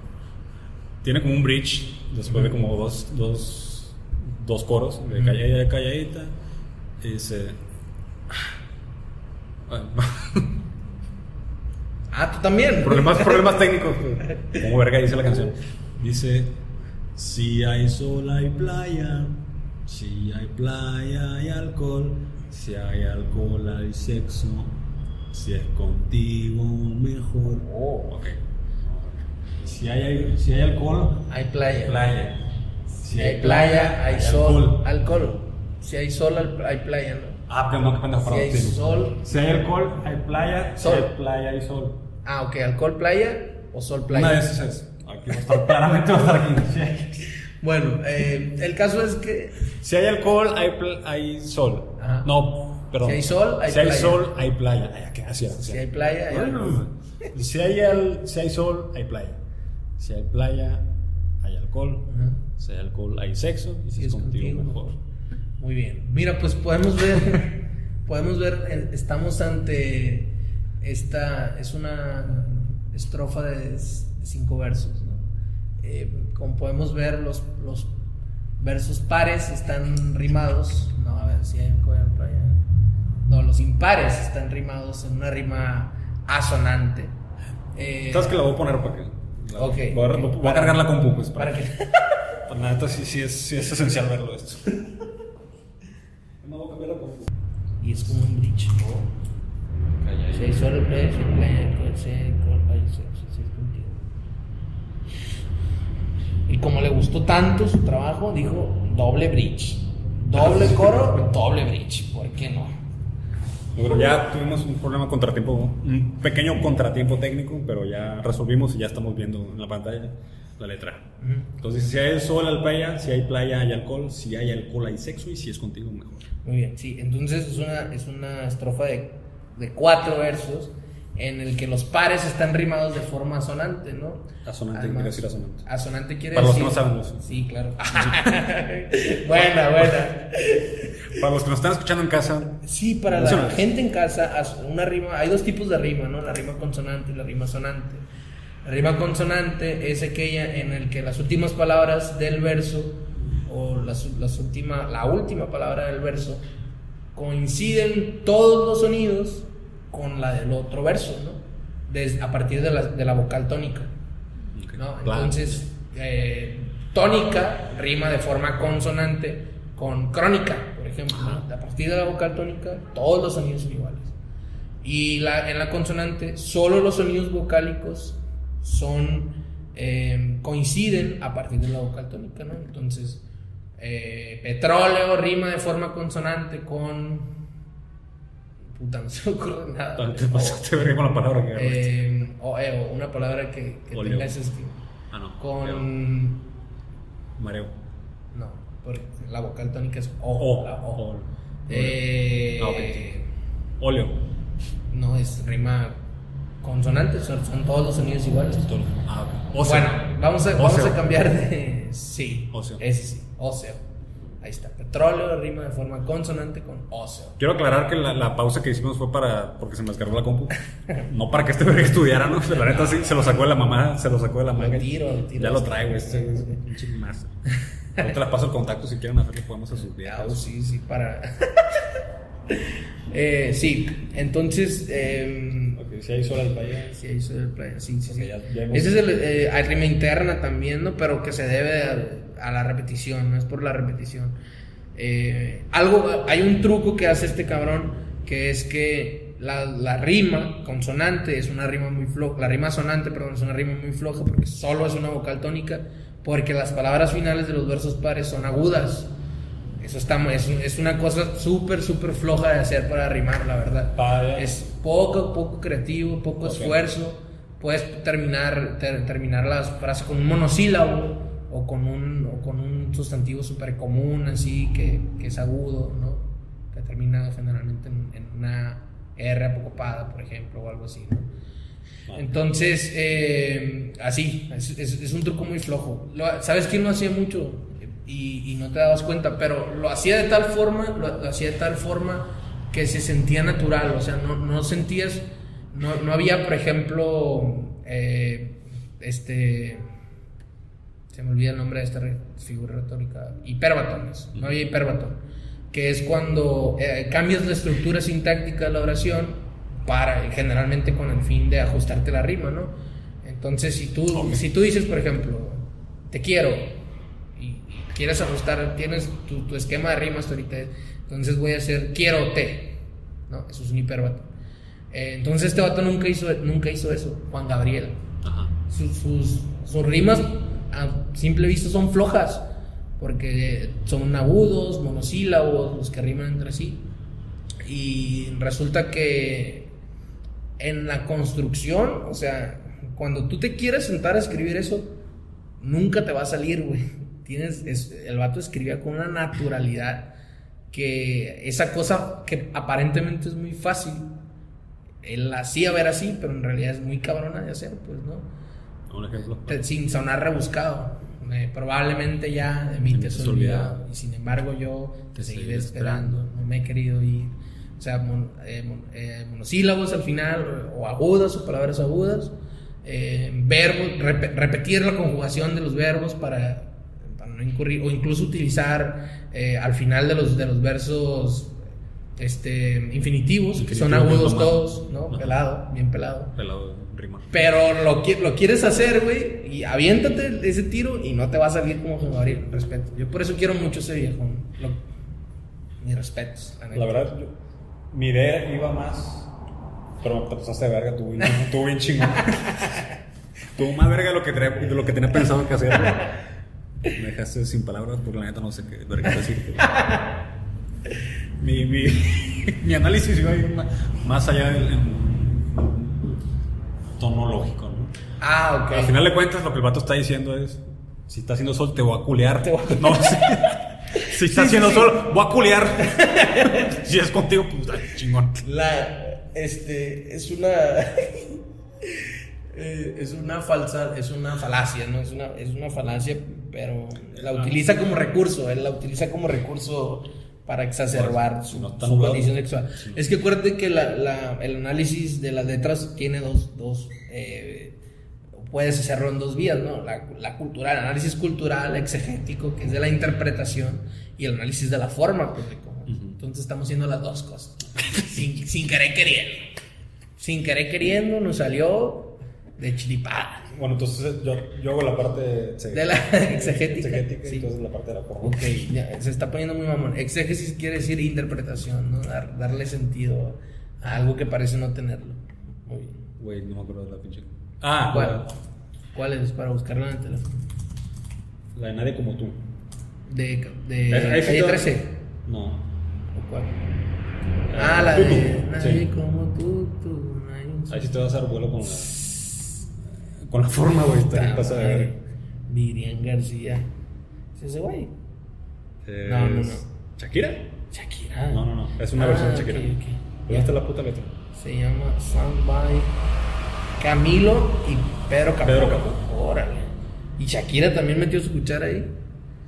Tiene como un bridge, después de como dos, dos, dos coros, de Calladita, Calladita, y dice... (laughs) Ah, tú también. problemas, (laughs) problemas técnicos, como verga dice la canción. Dice, si hay sol hay playa, si hay playa hay alcohol, si hay alcohol hay sexo, si es contigo mejor. Oh. Ok. Si hay, si hay alcohol, Hay playa. playa. Si hay playa, hay sol, alcohol. alcohol. Si hay sol, hay playa, ¿no? Ah, pero no, que pendejo, Si hay sí. sol. Si hay alcohol, hay playa, Sol. si hay playa, hay sol. Ah, ok, alcohol, playa o sol, playa. Una de esas es. Aquí va a estar, claramente va a estar aquí. Hay- Bueno, eh, el caso es que Si hay alcohol, hay, hay sol. Ajá. No, perdón. Si hay sol, hay si hay playa. sol, hay playa. Ay, ¿qué hacía? si hay playa, hay alcohol. Si hay, al- si hay sol, hay playa. Si hay playa, hay alcohol. Ajá. Si hay alcohol, hay sexo. Y si, Si es es contigo, contigo, mejor. Muy bien. Mira, pues podemos ver, (laughs) podemos ver, eh, estamos ante esta, es una estrofa de, cinco versos, ¿no? Eh, como podemos ver, los, los versos pares están rimados, no, a ver si hay playa. No, los impares están rimados en una rima asonante. Eh, ¿Sabes que la voy a poner para que? la- Ok. Voy a, voy a cargar la compu, pues. para Para, que (laughs) Pues, la neta, sí, sí, es, sí es esencial verlo esto. (laughs) No voy a cambiar la compu. y es como un bridge. Calla Si hay sol, playa, si hay playa, alcohol, si hay alcohol, hay sexo, si es contigo. Y como le gustó tanto su trabajo, dijo doble bridge. Doble (laughs) coro, doble bridge. ¿Por qué no? Pero ya tuvimos un problema contratiempo, un pequeño contratiempo técnico, pero ya resolvimos y ya estamos viendo en la pantalla la letra. Entonces, si hay sol, hay playa, si hay playa, hay alcohol, si hay alcohol, hay sexo y si es contigo, mejor. Muy bien, sí. Entonces es una, es una estrofa de, de cuatro versos en el que los pares están rimados de forma asonante, ¿no? Asonante, Además, quiere decir asonante. Asonante quiere Para los que decir. no saben eso. Sí, claro. (laughs) buena, buena. Para los que nos están escuchando en casa, Sí, para la gente en casa, as- una rima, hay dos tipos de rima, ¿no? La rima consonante y la rima sonante. La rima consonante es aquella en el que las últimas palabras del verso o las, las última, la última palabra del verso coinciden todos los sonidos con la del otro verso, ¿no? A partir de la, de la vocal tónica. ¿no? Entonces, eh, tónica rima de forma consonante con crónica, por ejemplo. ¿no? A partir de la vocal tónica, todos los sonidos son iguales. Y la, en la consonante, solo los sonidos vocálicos son eh, coinciden a partir de la vocal tónica, ¿no? Entonces, eh, petróleo rima de forma consonante con. Puta, no se me ocurre nada. te pasaste verga con la palabra que. Eh, o, eh, o una palabra que, que Oleo. tenga ese estilo. Ah, no. Con. Mareo. No, porque la vocal tónica es O. O. la O. O. Eh, Ah, ok. Óleo. No, es rima consonante, son, son todos los sonidos iguales. Ah. Bueno, vamos a, vamos a cambiar de. Sí, Óseo. ese sí, óseo. Ahí está, petróleo rima de forma consonante con óseo. Quiero aclarar que la, la pausa que hicimos fue para porque se me descargó la compu. (laughs) No para que este verga estudiara, ¿no? La neta sí, se lo sacó de la mamá, se lo sacó de la manga. tiro, tiro. Ya lo traigo, este es un pinche más. Ahorita les paso el contacto si quieren hacerlo, podemos a sus Ah, viejos. sí, sí, para. (laughs) Eh, sí, entonces. em, Ok, si hay sol al playa. Sí, hay sol al playa, sí, sí, Ok, sí. ya- ya hemos- Ese es el, eh, hay rima interna también, ¿no? Pero que se debe a, a la repetición, no es por la repetición. Eh, algo, hay un truco que hace este cabrón, que es que la, la rima consonante es una rima muy floja, la rima sonante, perdón, es una rima muy floja porque solo es una vocal tónica, porque las palabras finales de los versos pares son agudas. Eso está, es, es una cosa súper, súper floja de hacer para rimar, la verdad. Es poco, poco creativo, poco esfuerzo. Puedes terminar, ter- terminar las frases con un monosílabo o con un, o con un sustantivo súper común, así, que, que es agudo, ¿no? Que termina generalmente en, en una R apocopada, por ejemplo, o algo así, ¿no? Ah. Entonces, eh, así, es, es- es un truco muy flojo. Lo- ¿Sabes quién lo hacía mucho? Y, y no te dabas cuenta, pero lo hacía de tal forma, lo, lo hacía de tal forma que se sentía natural, o sea, no, no sentías, no, no había, por ejemplo, eh, este, se me olvida el nombre de esta figura retórica, hiperbatones, no había hiperbatón, que es cuando eh, cambias la estructura sintáctica de la oración para, generalmente con el fin de ajustarte la rima, ¿no? Entonces, si tú, Ok. si tú dices, por ejemplo, te quiero, y, y quieres ajustar, tienes tu, tu esquema de rimas ahorita, entonces voy a hacer quiero te, ¿no? Eso es un hiperbatón. Eh, entonces este vato nunca hizo, nunca hizo eso, Juan Gabriel. Ajá. Sus, sus, sus rimas a simple vista son flojas, porque son agudos, monosílabos, los que riman entre sí. Y resulta que en la construcción, o sea, cuando tú te quieres sentar a escribir eso, nunca te va a salir, güey. Tienes, es- el vato escribía con una naturalidad que esa cosa que aparentemente es muy fácil, él la hacía ver así, pero en realidad es muy cabrona de hacer, pues, ¿no? Un ejemplo. Te- sin sonar rebuscado. Eh, probablemente ya de mí te has te has olvidado. olvidado. Y sin embargo yo te Te seguiré esperando. No me he querido ir. O sea, mon- eh, mon- eh, monosílabos al final, o agudas, o palabras agudas. Eh, verbos, rep- repetir la conjugación de los verbos para, para no incurrir, o incluso utilizar al final de los, de los versos este, infinitivos, que son agudos todos, ¿no? Pelado, bien pelado. Pero lo, qui- lo quieres hacer, güey, y aviéntate ese tiro y no te va a salir como Juan Gabriel. Respeto. Yo por eso quiero mucho ese viejo. Lo, mis respetos. La verdad, yo- mi idea iba más. Pero te pasaste de verga, tú, bien- tú bien chingón. (laughs) Tuvo más verga de lo que, tenía- de lo que tenía pensado que hacer. Me dejaste sin palabras porque la neta no sé qué verga decirte. (laughs) Mi, mi, (laughs) mi análisis iba a ir más allá del en tono lógico, ¿no? Ah, ok. Al final de cuentas, lo que el vato está diciendo es: si está haciendo sol, te voy a culear. Te voy a- No, (laughs) si, si está Sí, haciendo sí, sol, voy a culear. (laughs) si es contigo, pues ay, chingón. La, este, es una, (laughs) eh, es una falsa, es una falacia, ¿no? Es una, es una falacia, pero la utiliza como recurso, él la utiliza como recurso para exacerbar su, no condición sexual. Es que acuérdate que la- la- el análisis de las letras tiene dos, dos eh, puedes hacerlo en dos vías, ¿no? La, la cultural, el análisis cultural, exegético, que es de la interpretación, y el análisis de la forma, pues, de cómo- Entonces estamos haciendo las dos cosas. sin, sin querer queriendo. Sin querer queriendo nos salió de chiripada. Bueno, entonces yo, yo hago la parte De la (laughs) exegética. exegética sí. entonces la parte de la forma. Ok, ya, se está poniendo muy mamón. Exégesis quiere decir interpretación, ¿no? Dar- darle sentido a algo que parece no tenerlo. Muy bien. Güey, no me acuerdo de la pinche. Ah, ¿Cuál? ¿Cuál es? Para buscarla en el teléfono. La de nadie como tú. De, de Ahí sí calle te- 13. No. ¿O cuál? Ah, la de. Nadie Sí. como tú, tú, Ahí sí te vas a dar vuelo con la. Con la forma, güey. Está bien Puta pasada de madre. verga. Miriam García. ¿Es ese güey? Es- No, no, no. ¿Shakira? Shakira. No, no, no. Es una Ah, versión de ok, Shakira. ok. ¿Dónde está la puta letra? Se llama Somebody. Camilo y Pedro Capó. Pedro Capó. Órale. Y Shakira también metió su cuchara ahí.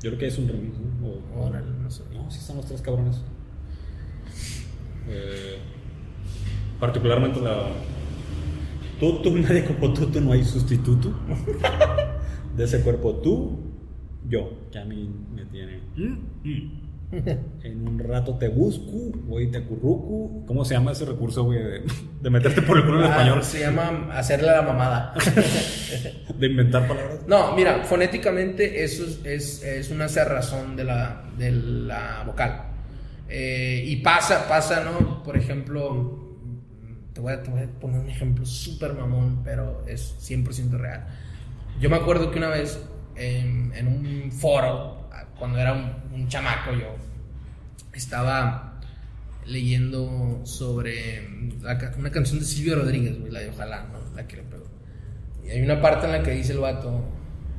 Yo creo que es un remix, ¿no? O- Órale, no sé. No, sí están los tres cabrones. Eh, particularmente la. Tú, tú, (laughs) nadie como tú, tú no hay sustituto. De ese cuerpo, tú, yo, que a mí me tiene. En un rato te busco, voy te acurruco. ¿Cómo se llama ese recurso, güey? De, de meterte por el culo en Ah, español. se llama hacerle la mamada. (laughs) De inventar palabras. No, mira, fonéticamente eso es, es, es una cerrazón de la, de la vocal. Eh, y pasa, pasa, ¿no? Por ejemplo, te voy a, poner un ejemplo súper mamón, pero es 100% real. Yo me acuerdo que una vez en, en un foro, cuando era un, chamaco yo, estaba leyendo sobre una canción de Silvio Rodríguez, la de Ojalá, ¿no? La que le pegó. Y hay una parte en la que dice el vato,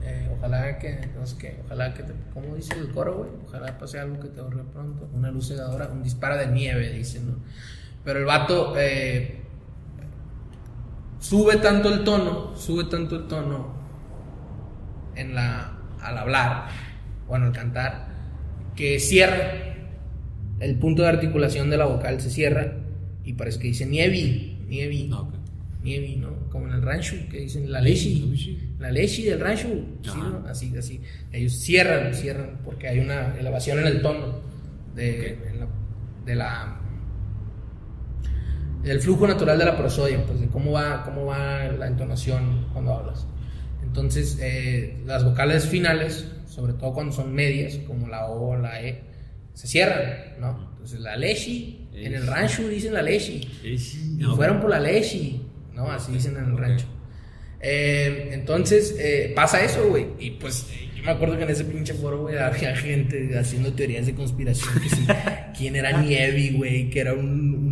eh, ojalá que, no sé ojalá que te, ¿cómo dice el coro, güey? Ojalá pase algo que te ahorre pronto, una luz cegadora, un disparo de nieve, dice, ¿no? Pero el vato eh, sube tanto el tono, sube tanto el tono en la, al hablar, bueno, al cantar, que cierra, el punto de articulación de la vocal se cierra y parece que dice nievi, nievi. Ah. Nievi, ¿no? Como en el rancho, que dicen la leche. La leche del rancho. ¿sí, no? Así, así. Ellos cierran, cierran, porque hay una elevación en el tono de, en la, de la- del flujo natural de la prosodia, pues de cómo va, cómo va la entonación cuando hablas. Entonces, eh, las vocales finales, sobre todo cuando son medias, como la O o la E, se cierran, ¿no? Entonces, la leche, en el rancho dicen la leche. Y fueron por la leche, ¿no? Así dicen en el rancho. Eh, entonces, eh, pasa eso, güey. Y pues, yo me acuerdo que en ese pinche foro, güey, había gente haciendo teorías de conspiración. Que sí, (laughs) quién era Nievi, güey, que era un,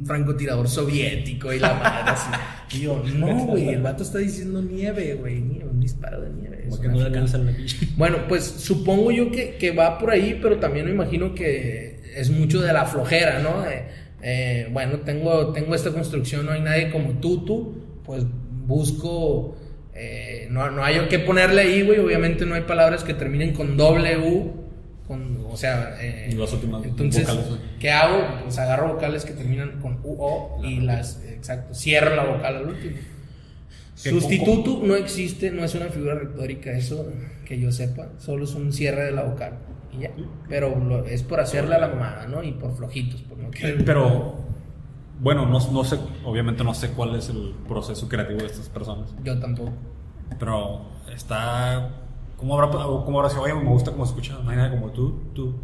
un francotirador soviético y la madre así. (laughs) Y yo, no, güey, el vato está diciendo nieve, güey, nieve, un disparo de nieve. es Como que una no le fija. alcanza la pinche. (laughs) Bueno, pues supongo yo que, que va por ahí, pero también me imagino que es mucho de la flojera, ¿no? Eh, eh, bueno, tengo, tengo esta construcción, no hay nadie como tú, tú, pues busco, eh, no, no hay yo que ponerle ahí, güey, obviamente no hay palabras que terminen con doble U, con, o sea, eh, Y las últimas entonces, vocales. ¿qué hago? Pues agarro vocales que terminan con U, O y las, exacto, cierro la vocal al último. Sustituto no existe, no es una figura retórica, eso que yo sepa, solo es un cierre de la vocal y ya. Pero lo- es por hacerle a la mamada, ¿no? Y por flojitos, por no querer. Pero, bueno, no, no sé, obviamente no sé cuál es el proceso creativo de estas personas. Yo tampoco. Pero está. ¿Cómo habrá, cómo habrá sido? Oye, me gusta cómo escucha, no hay nadie como tú, tú.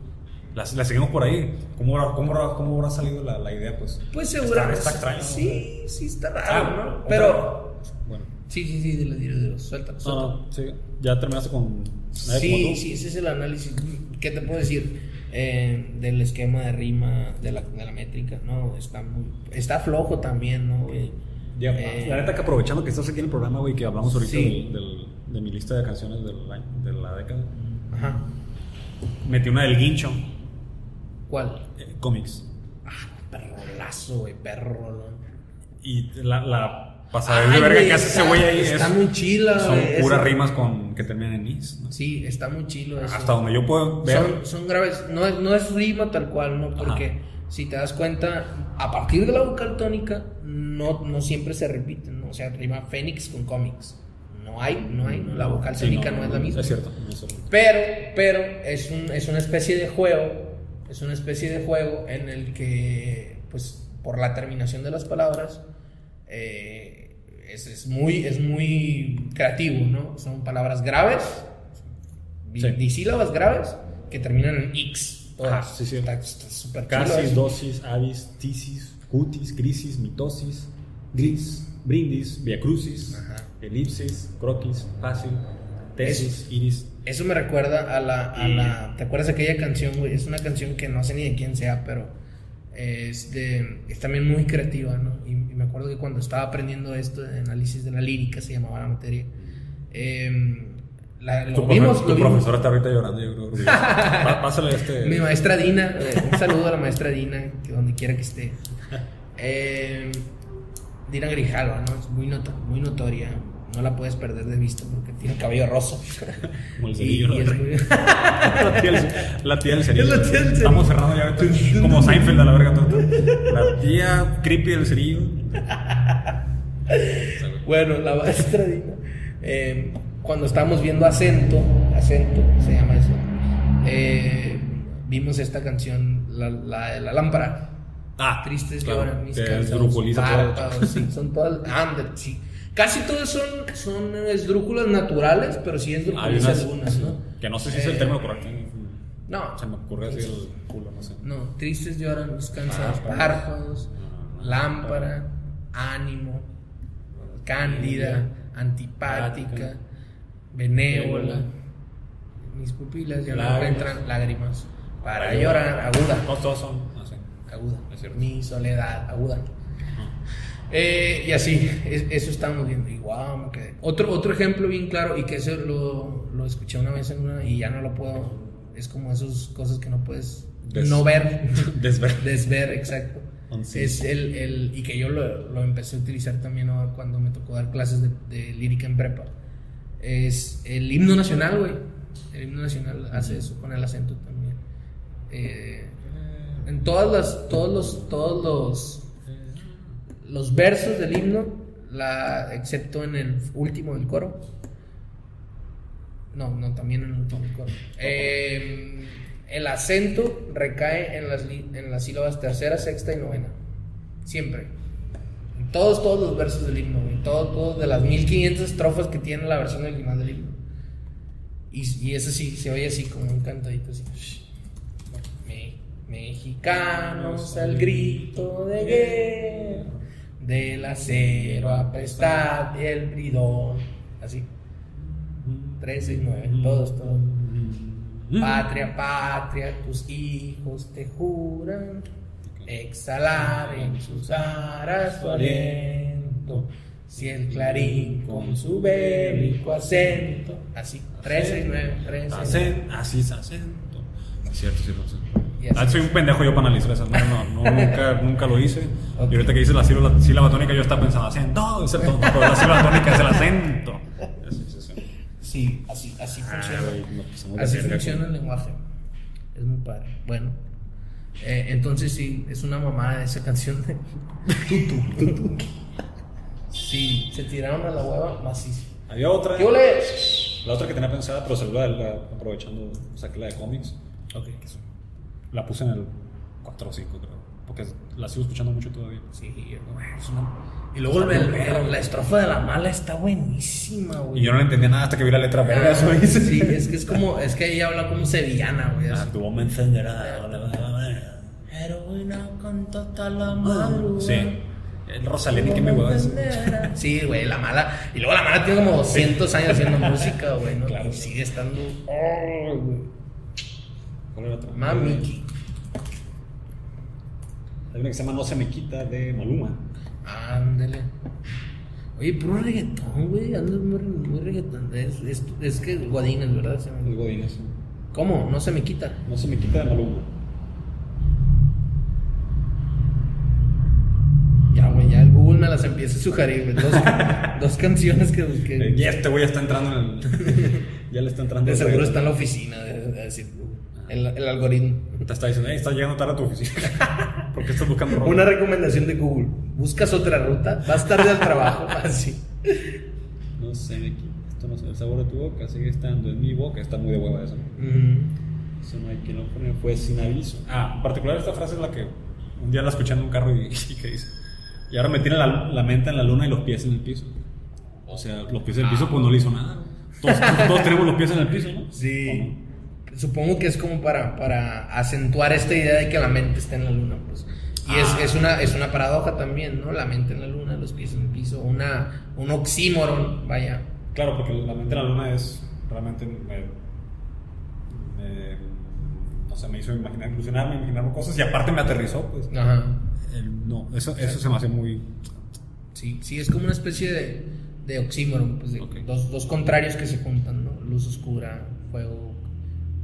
La, la seguimos por ahí. ¿Cómo habrá, cómo habrá, cómo habrá salido la, la idea? Pues, Pues Está- seguramente. Está, extraño. ¿no? Sí, sí, está raro, Ah, ¿no? Pero. Bueno. Sí, sí, sí, dilo, dilo, dilo, suéltalo, No, suéltalo. no, sí. Ya terminaste con. nadie Sí, como tú? sí, ese es el análisis. ¿Qué te puedo decir? Eh, del esquema de rima, de la, de la métrica, no, está muy, está flojo también, ¿no? güey? Ya, Eh, la neta que aprovechando que estás aquí en el programa, güey, que hablamos ahorita Sí. del- del- de mi lista de canciones del año- de la década, Ajá. metí una del Guincho, ¿Cuál? eh, cómics. Perrolazo, güey, perro rolón. Y la, la pasada de verga que hace ese güey ahí Está es- muy chila, son puras rimas con que terminan en is. ¿no? Sí, está muy chilo eso. Hasta donde yo puedo ver. Son, son graves, no, es- no es rima tal cual, ¿no? Porque Ajá. Si te das cuenta, a partir de la vocal tónica, no, no siempre se repiten, ¿no? O sea, rima Fénix con cómics. No hay, no hay, ¿no? La vocal Sí, tónica no, es la misma. Es cierto. no. Pero, pero es, un, es una especie de juego, es una especie de juego en el que, pues, por la terminación de las palabras, eh, es, es muy, es muy creativo, ¿no? Son palabras graves, Sí. disílabas graves, que terminan en X. Ajá, sí, sí. Está Casis, dosis, avis, tisis, cutis, crisis, mitosis, gris, brindis, viacrucis, elipsis, croquis, fácil, tesis, iris. Eso me recuerda a la, a la- ¿Te acuerdas de aquella canción, güey? Es una canción que no sé ni de quién sea, pero es, de, es también muy creativa, ¿no? Y, y me acuerdo que cuando estaba aprendiendo esto de análisis de la lírica, se llamaba la materia, em, la- Tu, profe- vimos, tu lo vimos. profesora está ahorita llorando, yo creo. (laughs) Pásale este. Mi maestra Dina, eh, un saludo a la maestra Dina, que donde quiera que esté. Em, Dina Grijalva, ¿no? Es muy, nota- muy notoria, no la puedes perder de vista porque tiene cabello rosa. (laughs) Como el Y- y muy- la, tía del, la tía del cerillo. Es la tía del cerillo. Estamos cerrando ya. Como Seinfeld a la verga. todo. La tía creepy del cerillo. (laughs) Bueno, la maestra Dina, eh, cuando estábamos viendo acento, acento se llama eso, eh, vimos esta canción, la, la de la lámpara. Ah, Tristes claro, lloran mis todo. párpados, sí, son todas, (laughs) ándale, sí. Casi todas son, son esdrújulas naturales, pero sí esdrújulas unas algunas, ¿no? que no sé si es el Eh, término correcto. No, Se me ocurre así el culo, no sé. no, tristes lloran mis cansados Párpados. párpados, lámpara, ánimo, cándida, antipática, benévola. Mis pupilas ya no encuentran lágrimas para llorar, aguda. No, todos son así. aguda. Es. Mi soledad, aguda. Eh, y así, es- eso estamos viendo. Y guau, me quedé. Otro, otro ejemplo bien claro, y que eso lo, lo escuché una vez en una, y ya no lo puedo. Es como esas cosas que no puedes Des- no ver. (laughs) Desver. Desver, exacto. Sí. Es el, el. Y que yo lo, lo empecé a utilizar también cuando me tocó dar clases de, de lírica en prepa. Es el himno nacional, güey. El himno nacional hace eso con el acento también. Eh, en todas las, todos los, todos los, los versos del himno, la, excepto en el último del coro. No, no, también en el último del coro. Eh, el acento recae en las, en las sílabas tercera, sexta y novena. Siempre. Todos, todos los versos del himno, güey. Todo, todo de las 1500 estrofas que tiene la versión original del himno. Y, y eso sí, se oye así como un cantadito así. Me- mexicanos al grito de guerra, del acero apestad y el bridón. Así. 3, 6, 9, todos, todos. Patria, patria, tus hijos te juran exhalar en sus aras su aliento. Si el clarín con su bélico acento. Así, 3, 6, 9, 3, 6, 9. Acen- Así es acento. Es cierto. Y. Ah, soy un pendejo yo para analizar eso. No, no, nunca, (laughs) nunca lo hice. Ok. Y ahorita que dices la sílaba, sílaba tónica, yo estaba pensando acento. Es el tono, pero la sílaba tónica es el acento. Sí, sí, sí. Sí, así, así Ah, funciona. de Así funciona el lenguaje. Es muy padre. Bueno. Eh, entonces sí, es una mamada esa canción de Tutu. Tutu. Sí, se tiraron a la hueva macizo. Había otra. ¿Qué ole? La otra que tenía pensada, pero salió la, aprovechando, saqué la de cómics. Ok. La puse en el 4 o 5, creo. Porque la sigo escuchando mucho todavía. Sí, es una- Y luego el- el- la estrofa de la mala está buenísima, güey. Y yo no entendía nada hasta que vi la letra verga. me dice. Sí, es que es como, es que ella habla como sevillana, güey. Ah, tu bomba encenderá. Canta hasta la madrugada. Sí. El Rosalén y que me hueva eso. Sí, güey, la mala. Y luego la mala tiene como 200 años haciendo (laughs) música, güey, ¿no? Claro. Y sigue estando. Oh. ¿Cuál era otra? Mami. Hay una que se llama No se me quita de Maluma. Ándele. Oye, puro reggaetón, güey. Andas muy, muy reggaetón. Es, es, es que Guadines, ¿verdad? El Godínez. ¿Cómo? No se me quita. No se me quita de Maluma. Ya, güey, ya el Google me las empieza a sugerir, güey. Dos, (laughs) dos canciones que busqué. Eh, Ya este güey está entrando en el. (laughs) ya le está entrando De seguro está en la oficina, de, de decir, el, el algoritmo. Te está diciendo, hey, estás llegando tarde a tu oficina. (laughs) ¿Por qué estás buscando ropa? Una recomendación de Google. ¿Buscas otra ruta? ¿Vas tarde al trabajo? Así. No se me. Esto no sé. El sabor de tu boca sigue estando en mi boca. Está muy de hueva eso. Ujú. Eso no hay quien lo pone. Fue sin aviso. Ah, en particular esta frase es la que un día la escuché en un carro y, y que dice. Y ahora me tiene la, la mente en la luna y los pies en el piso. O sea, los pies en el piso pues no le hizo nada. Todos, todos tenemos los pies en el piso, ¿no? Sí. Supongo que es como para, para acentuar esta idea de que la mente está en la luna, pues. Y Ah. es, es, una, es una paradoja también, ¿no? La mente en la luna, los pies en el piso, una, un oxímoron, vaya. Claro, porque la mente en la luna es realmente me, me- o sea, me hizo imaginar, ilusionarme, imaginarme cosas y aparte me aterrizó, pues. Ajá. El- no, eso, eso se me hace muy. Sí, sí, es como una especie de, de oxímoron, pues de dos, dos contrarios que se juntan, ¿no? Luz oscura, fuego.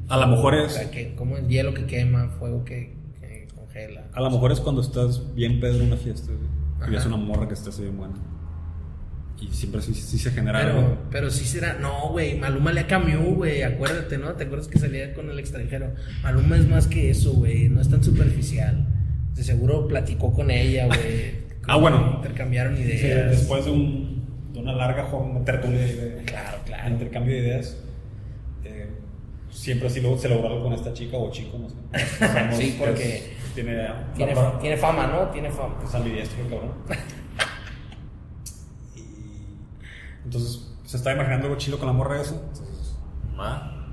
A lo mejor o es. sea, que, como es hielo que quema, fuego que, que congela. A lo mejor es cuando estás bien pedo en una fiesta y ves una morra que está así bien buena. Y siempre sí, sí se genera Pero, algo. pero sí será. No, güey. Maluma le cambió, güey. Acuérdate, ¿no? ¿Te acuerdas que salía con el extranjero? Maluma es más que eso, güey. No es tan superficial. De seguro platicó con ella, güey. (laughs) Ah, bueno. Intercambiaron Sí, ideas. después de, un, de una larga tertulia de, Claro, claro. intercambio de ideas, eh, siempre así luego se logró algo con esta chica o chico, no (laughs) sé. Sabemos Sí, que porque es- tiene, Tiene, para- tiene fama, ¿no? Tiene fama. es ambidiestro, el cabrón. (laughs) y entonces se está imaginando algo chilo con la morra eso. Entonces,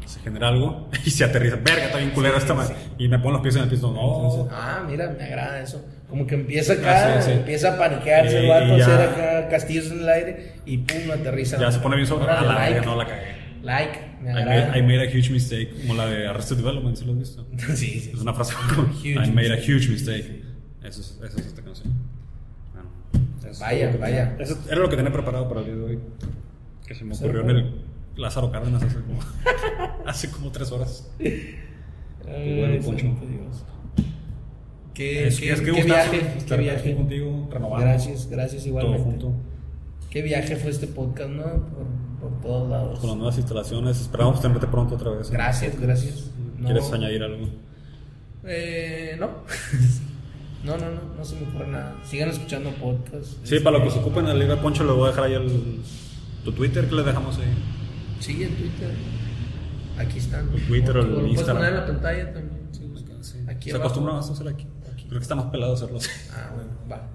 se genera algo (laughs) y se aterriza. Verga, está bien culera esta madre. Y me pone los pies en el piso. No, Ah, mira, me agrada eso. Como que empieza acá, Ah, sí, sí. empieza a paniquearse el vato, a hacer acá castillos en el aire y pum, aterriza. ya se pone bien sobre. Órale, A la like, verga, no la cagué. like, me I agrada. made, I made a huge mistake, como la de Arrested Development, ¿sí lo has visto? (laughs) sí, sí. Es una frase como (laughs) I made a mistake. huge mistake. Eso es, eso es esta canción. Bueno, eso Vaya, vaya. Eso era lo que tenía preparado para el día de hoy. Que se me ocurrió en el Lázaro Cárdenas hace como, (laughs) hace como tres horas. Ay, bueno, Poncho. Dios. Qué, Es, qué- es que qué viaje, qué viaje. contigo, renovando. Gracias, gracias Todo igualmente. junto. Qué viaje fue este podcast, ¿no? Por, por todos lados. Con las nuevas instalaciones. Esperamos tenerte pronto otra vez. Gracias, gracias. No. ¿Quieres añadir algo? Eh, no. (laughs) no, no, no, no se me ocurre nada. Sigan escuchando podcasts. Sí, para lo que se ocupen en el Liga Poncho, le voy a dejar ahí el, tu Twitter que le dejamos ahí. Sí, en Twitter. Aquí están. El Twitter o puedes Instagram. poner en la pantalla también. Aquí Se abajo. acostumbra más a hacer aquí. Aquí. Creo que está más pelado hacerlo así. Ah, bueno, va.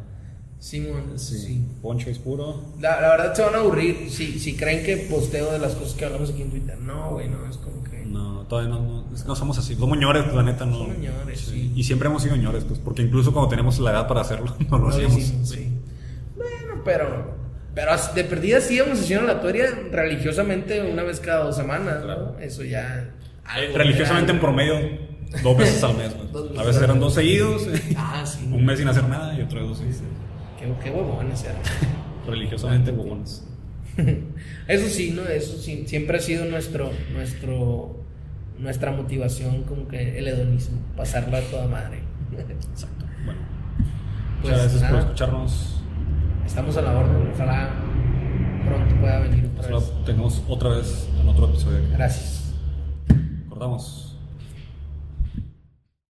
Simón, sí. Poncho es puro. La, la verdad se van a aburrir si, si creen que posteo de las cosas que hablamos aquí en Twitter. No, güey, no, es como que. No, todavía no, no, es que no somos así. Somos ñores, la neta, no. Somos ñores, sí. Y siempre hemos sido ñores, pues, porque incluso cuando tenemos la edad para hacerlo, (laughs) no lo No hacíamos. hicimos, sí. Bueno, pero. Pero de perdida sí íbamos a sesión aleatoria religiosamente una vez cada dos semanas, ¿no? Eso ya. Religiosamente en promedio, dos veces al mes. (laughs) veces A veces eran dos seguidos, Ah, sí. un mes sin hacer nada y otro de dos seguidos. Qué, qué huevones eran. (laughs) Religiosamente, huevones. (laughs) Eso sí, ¿no? Eso sí, siempre ha sido nuestro, nuestro, nuestra motivación, como que el hedonismo, pasarla a toda madre. Exacto. Bueno, Pues muchas gracias por escucharnos. Estamos a la orden, ojalá pronto pueda venir otra Ojalá vez. tengamos otra vez en otro episodio. Gracias. Acordamos.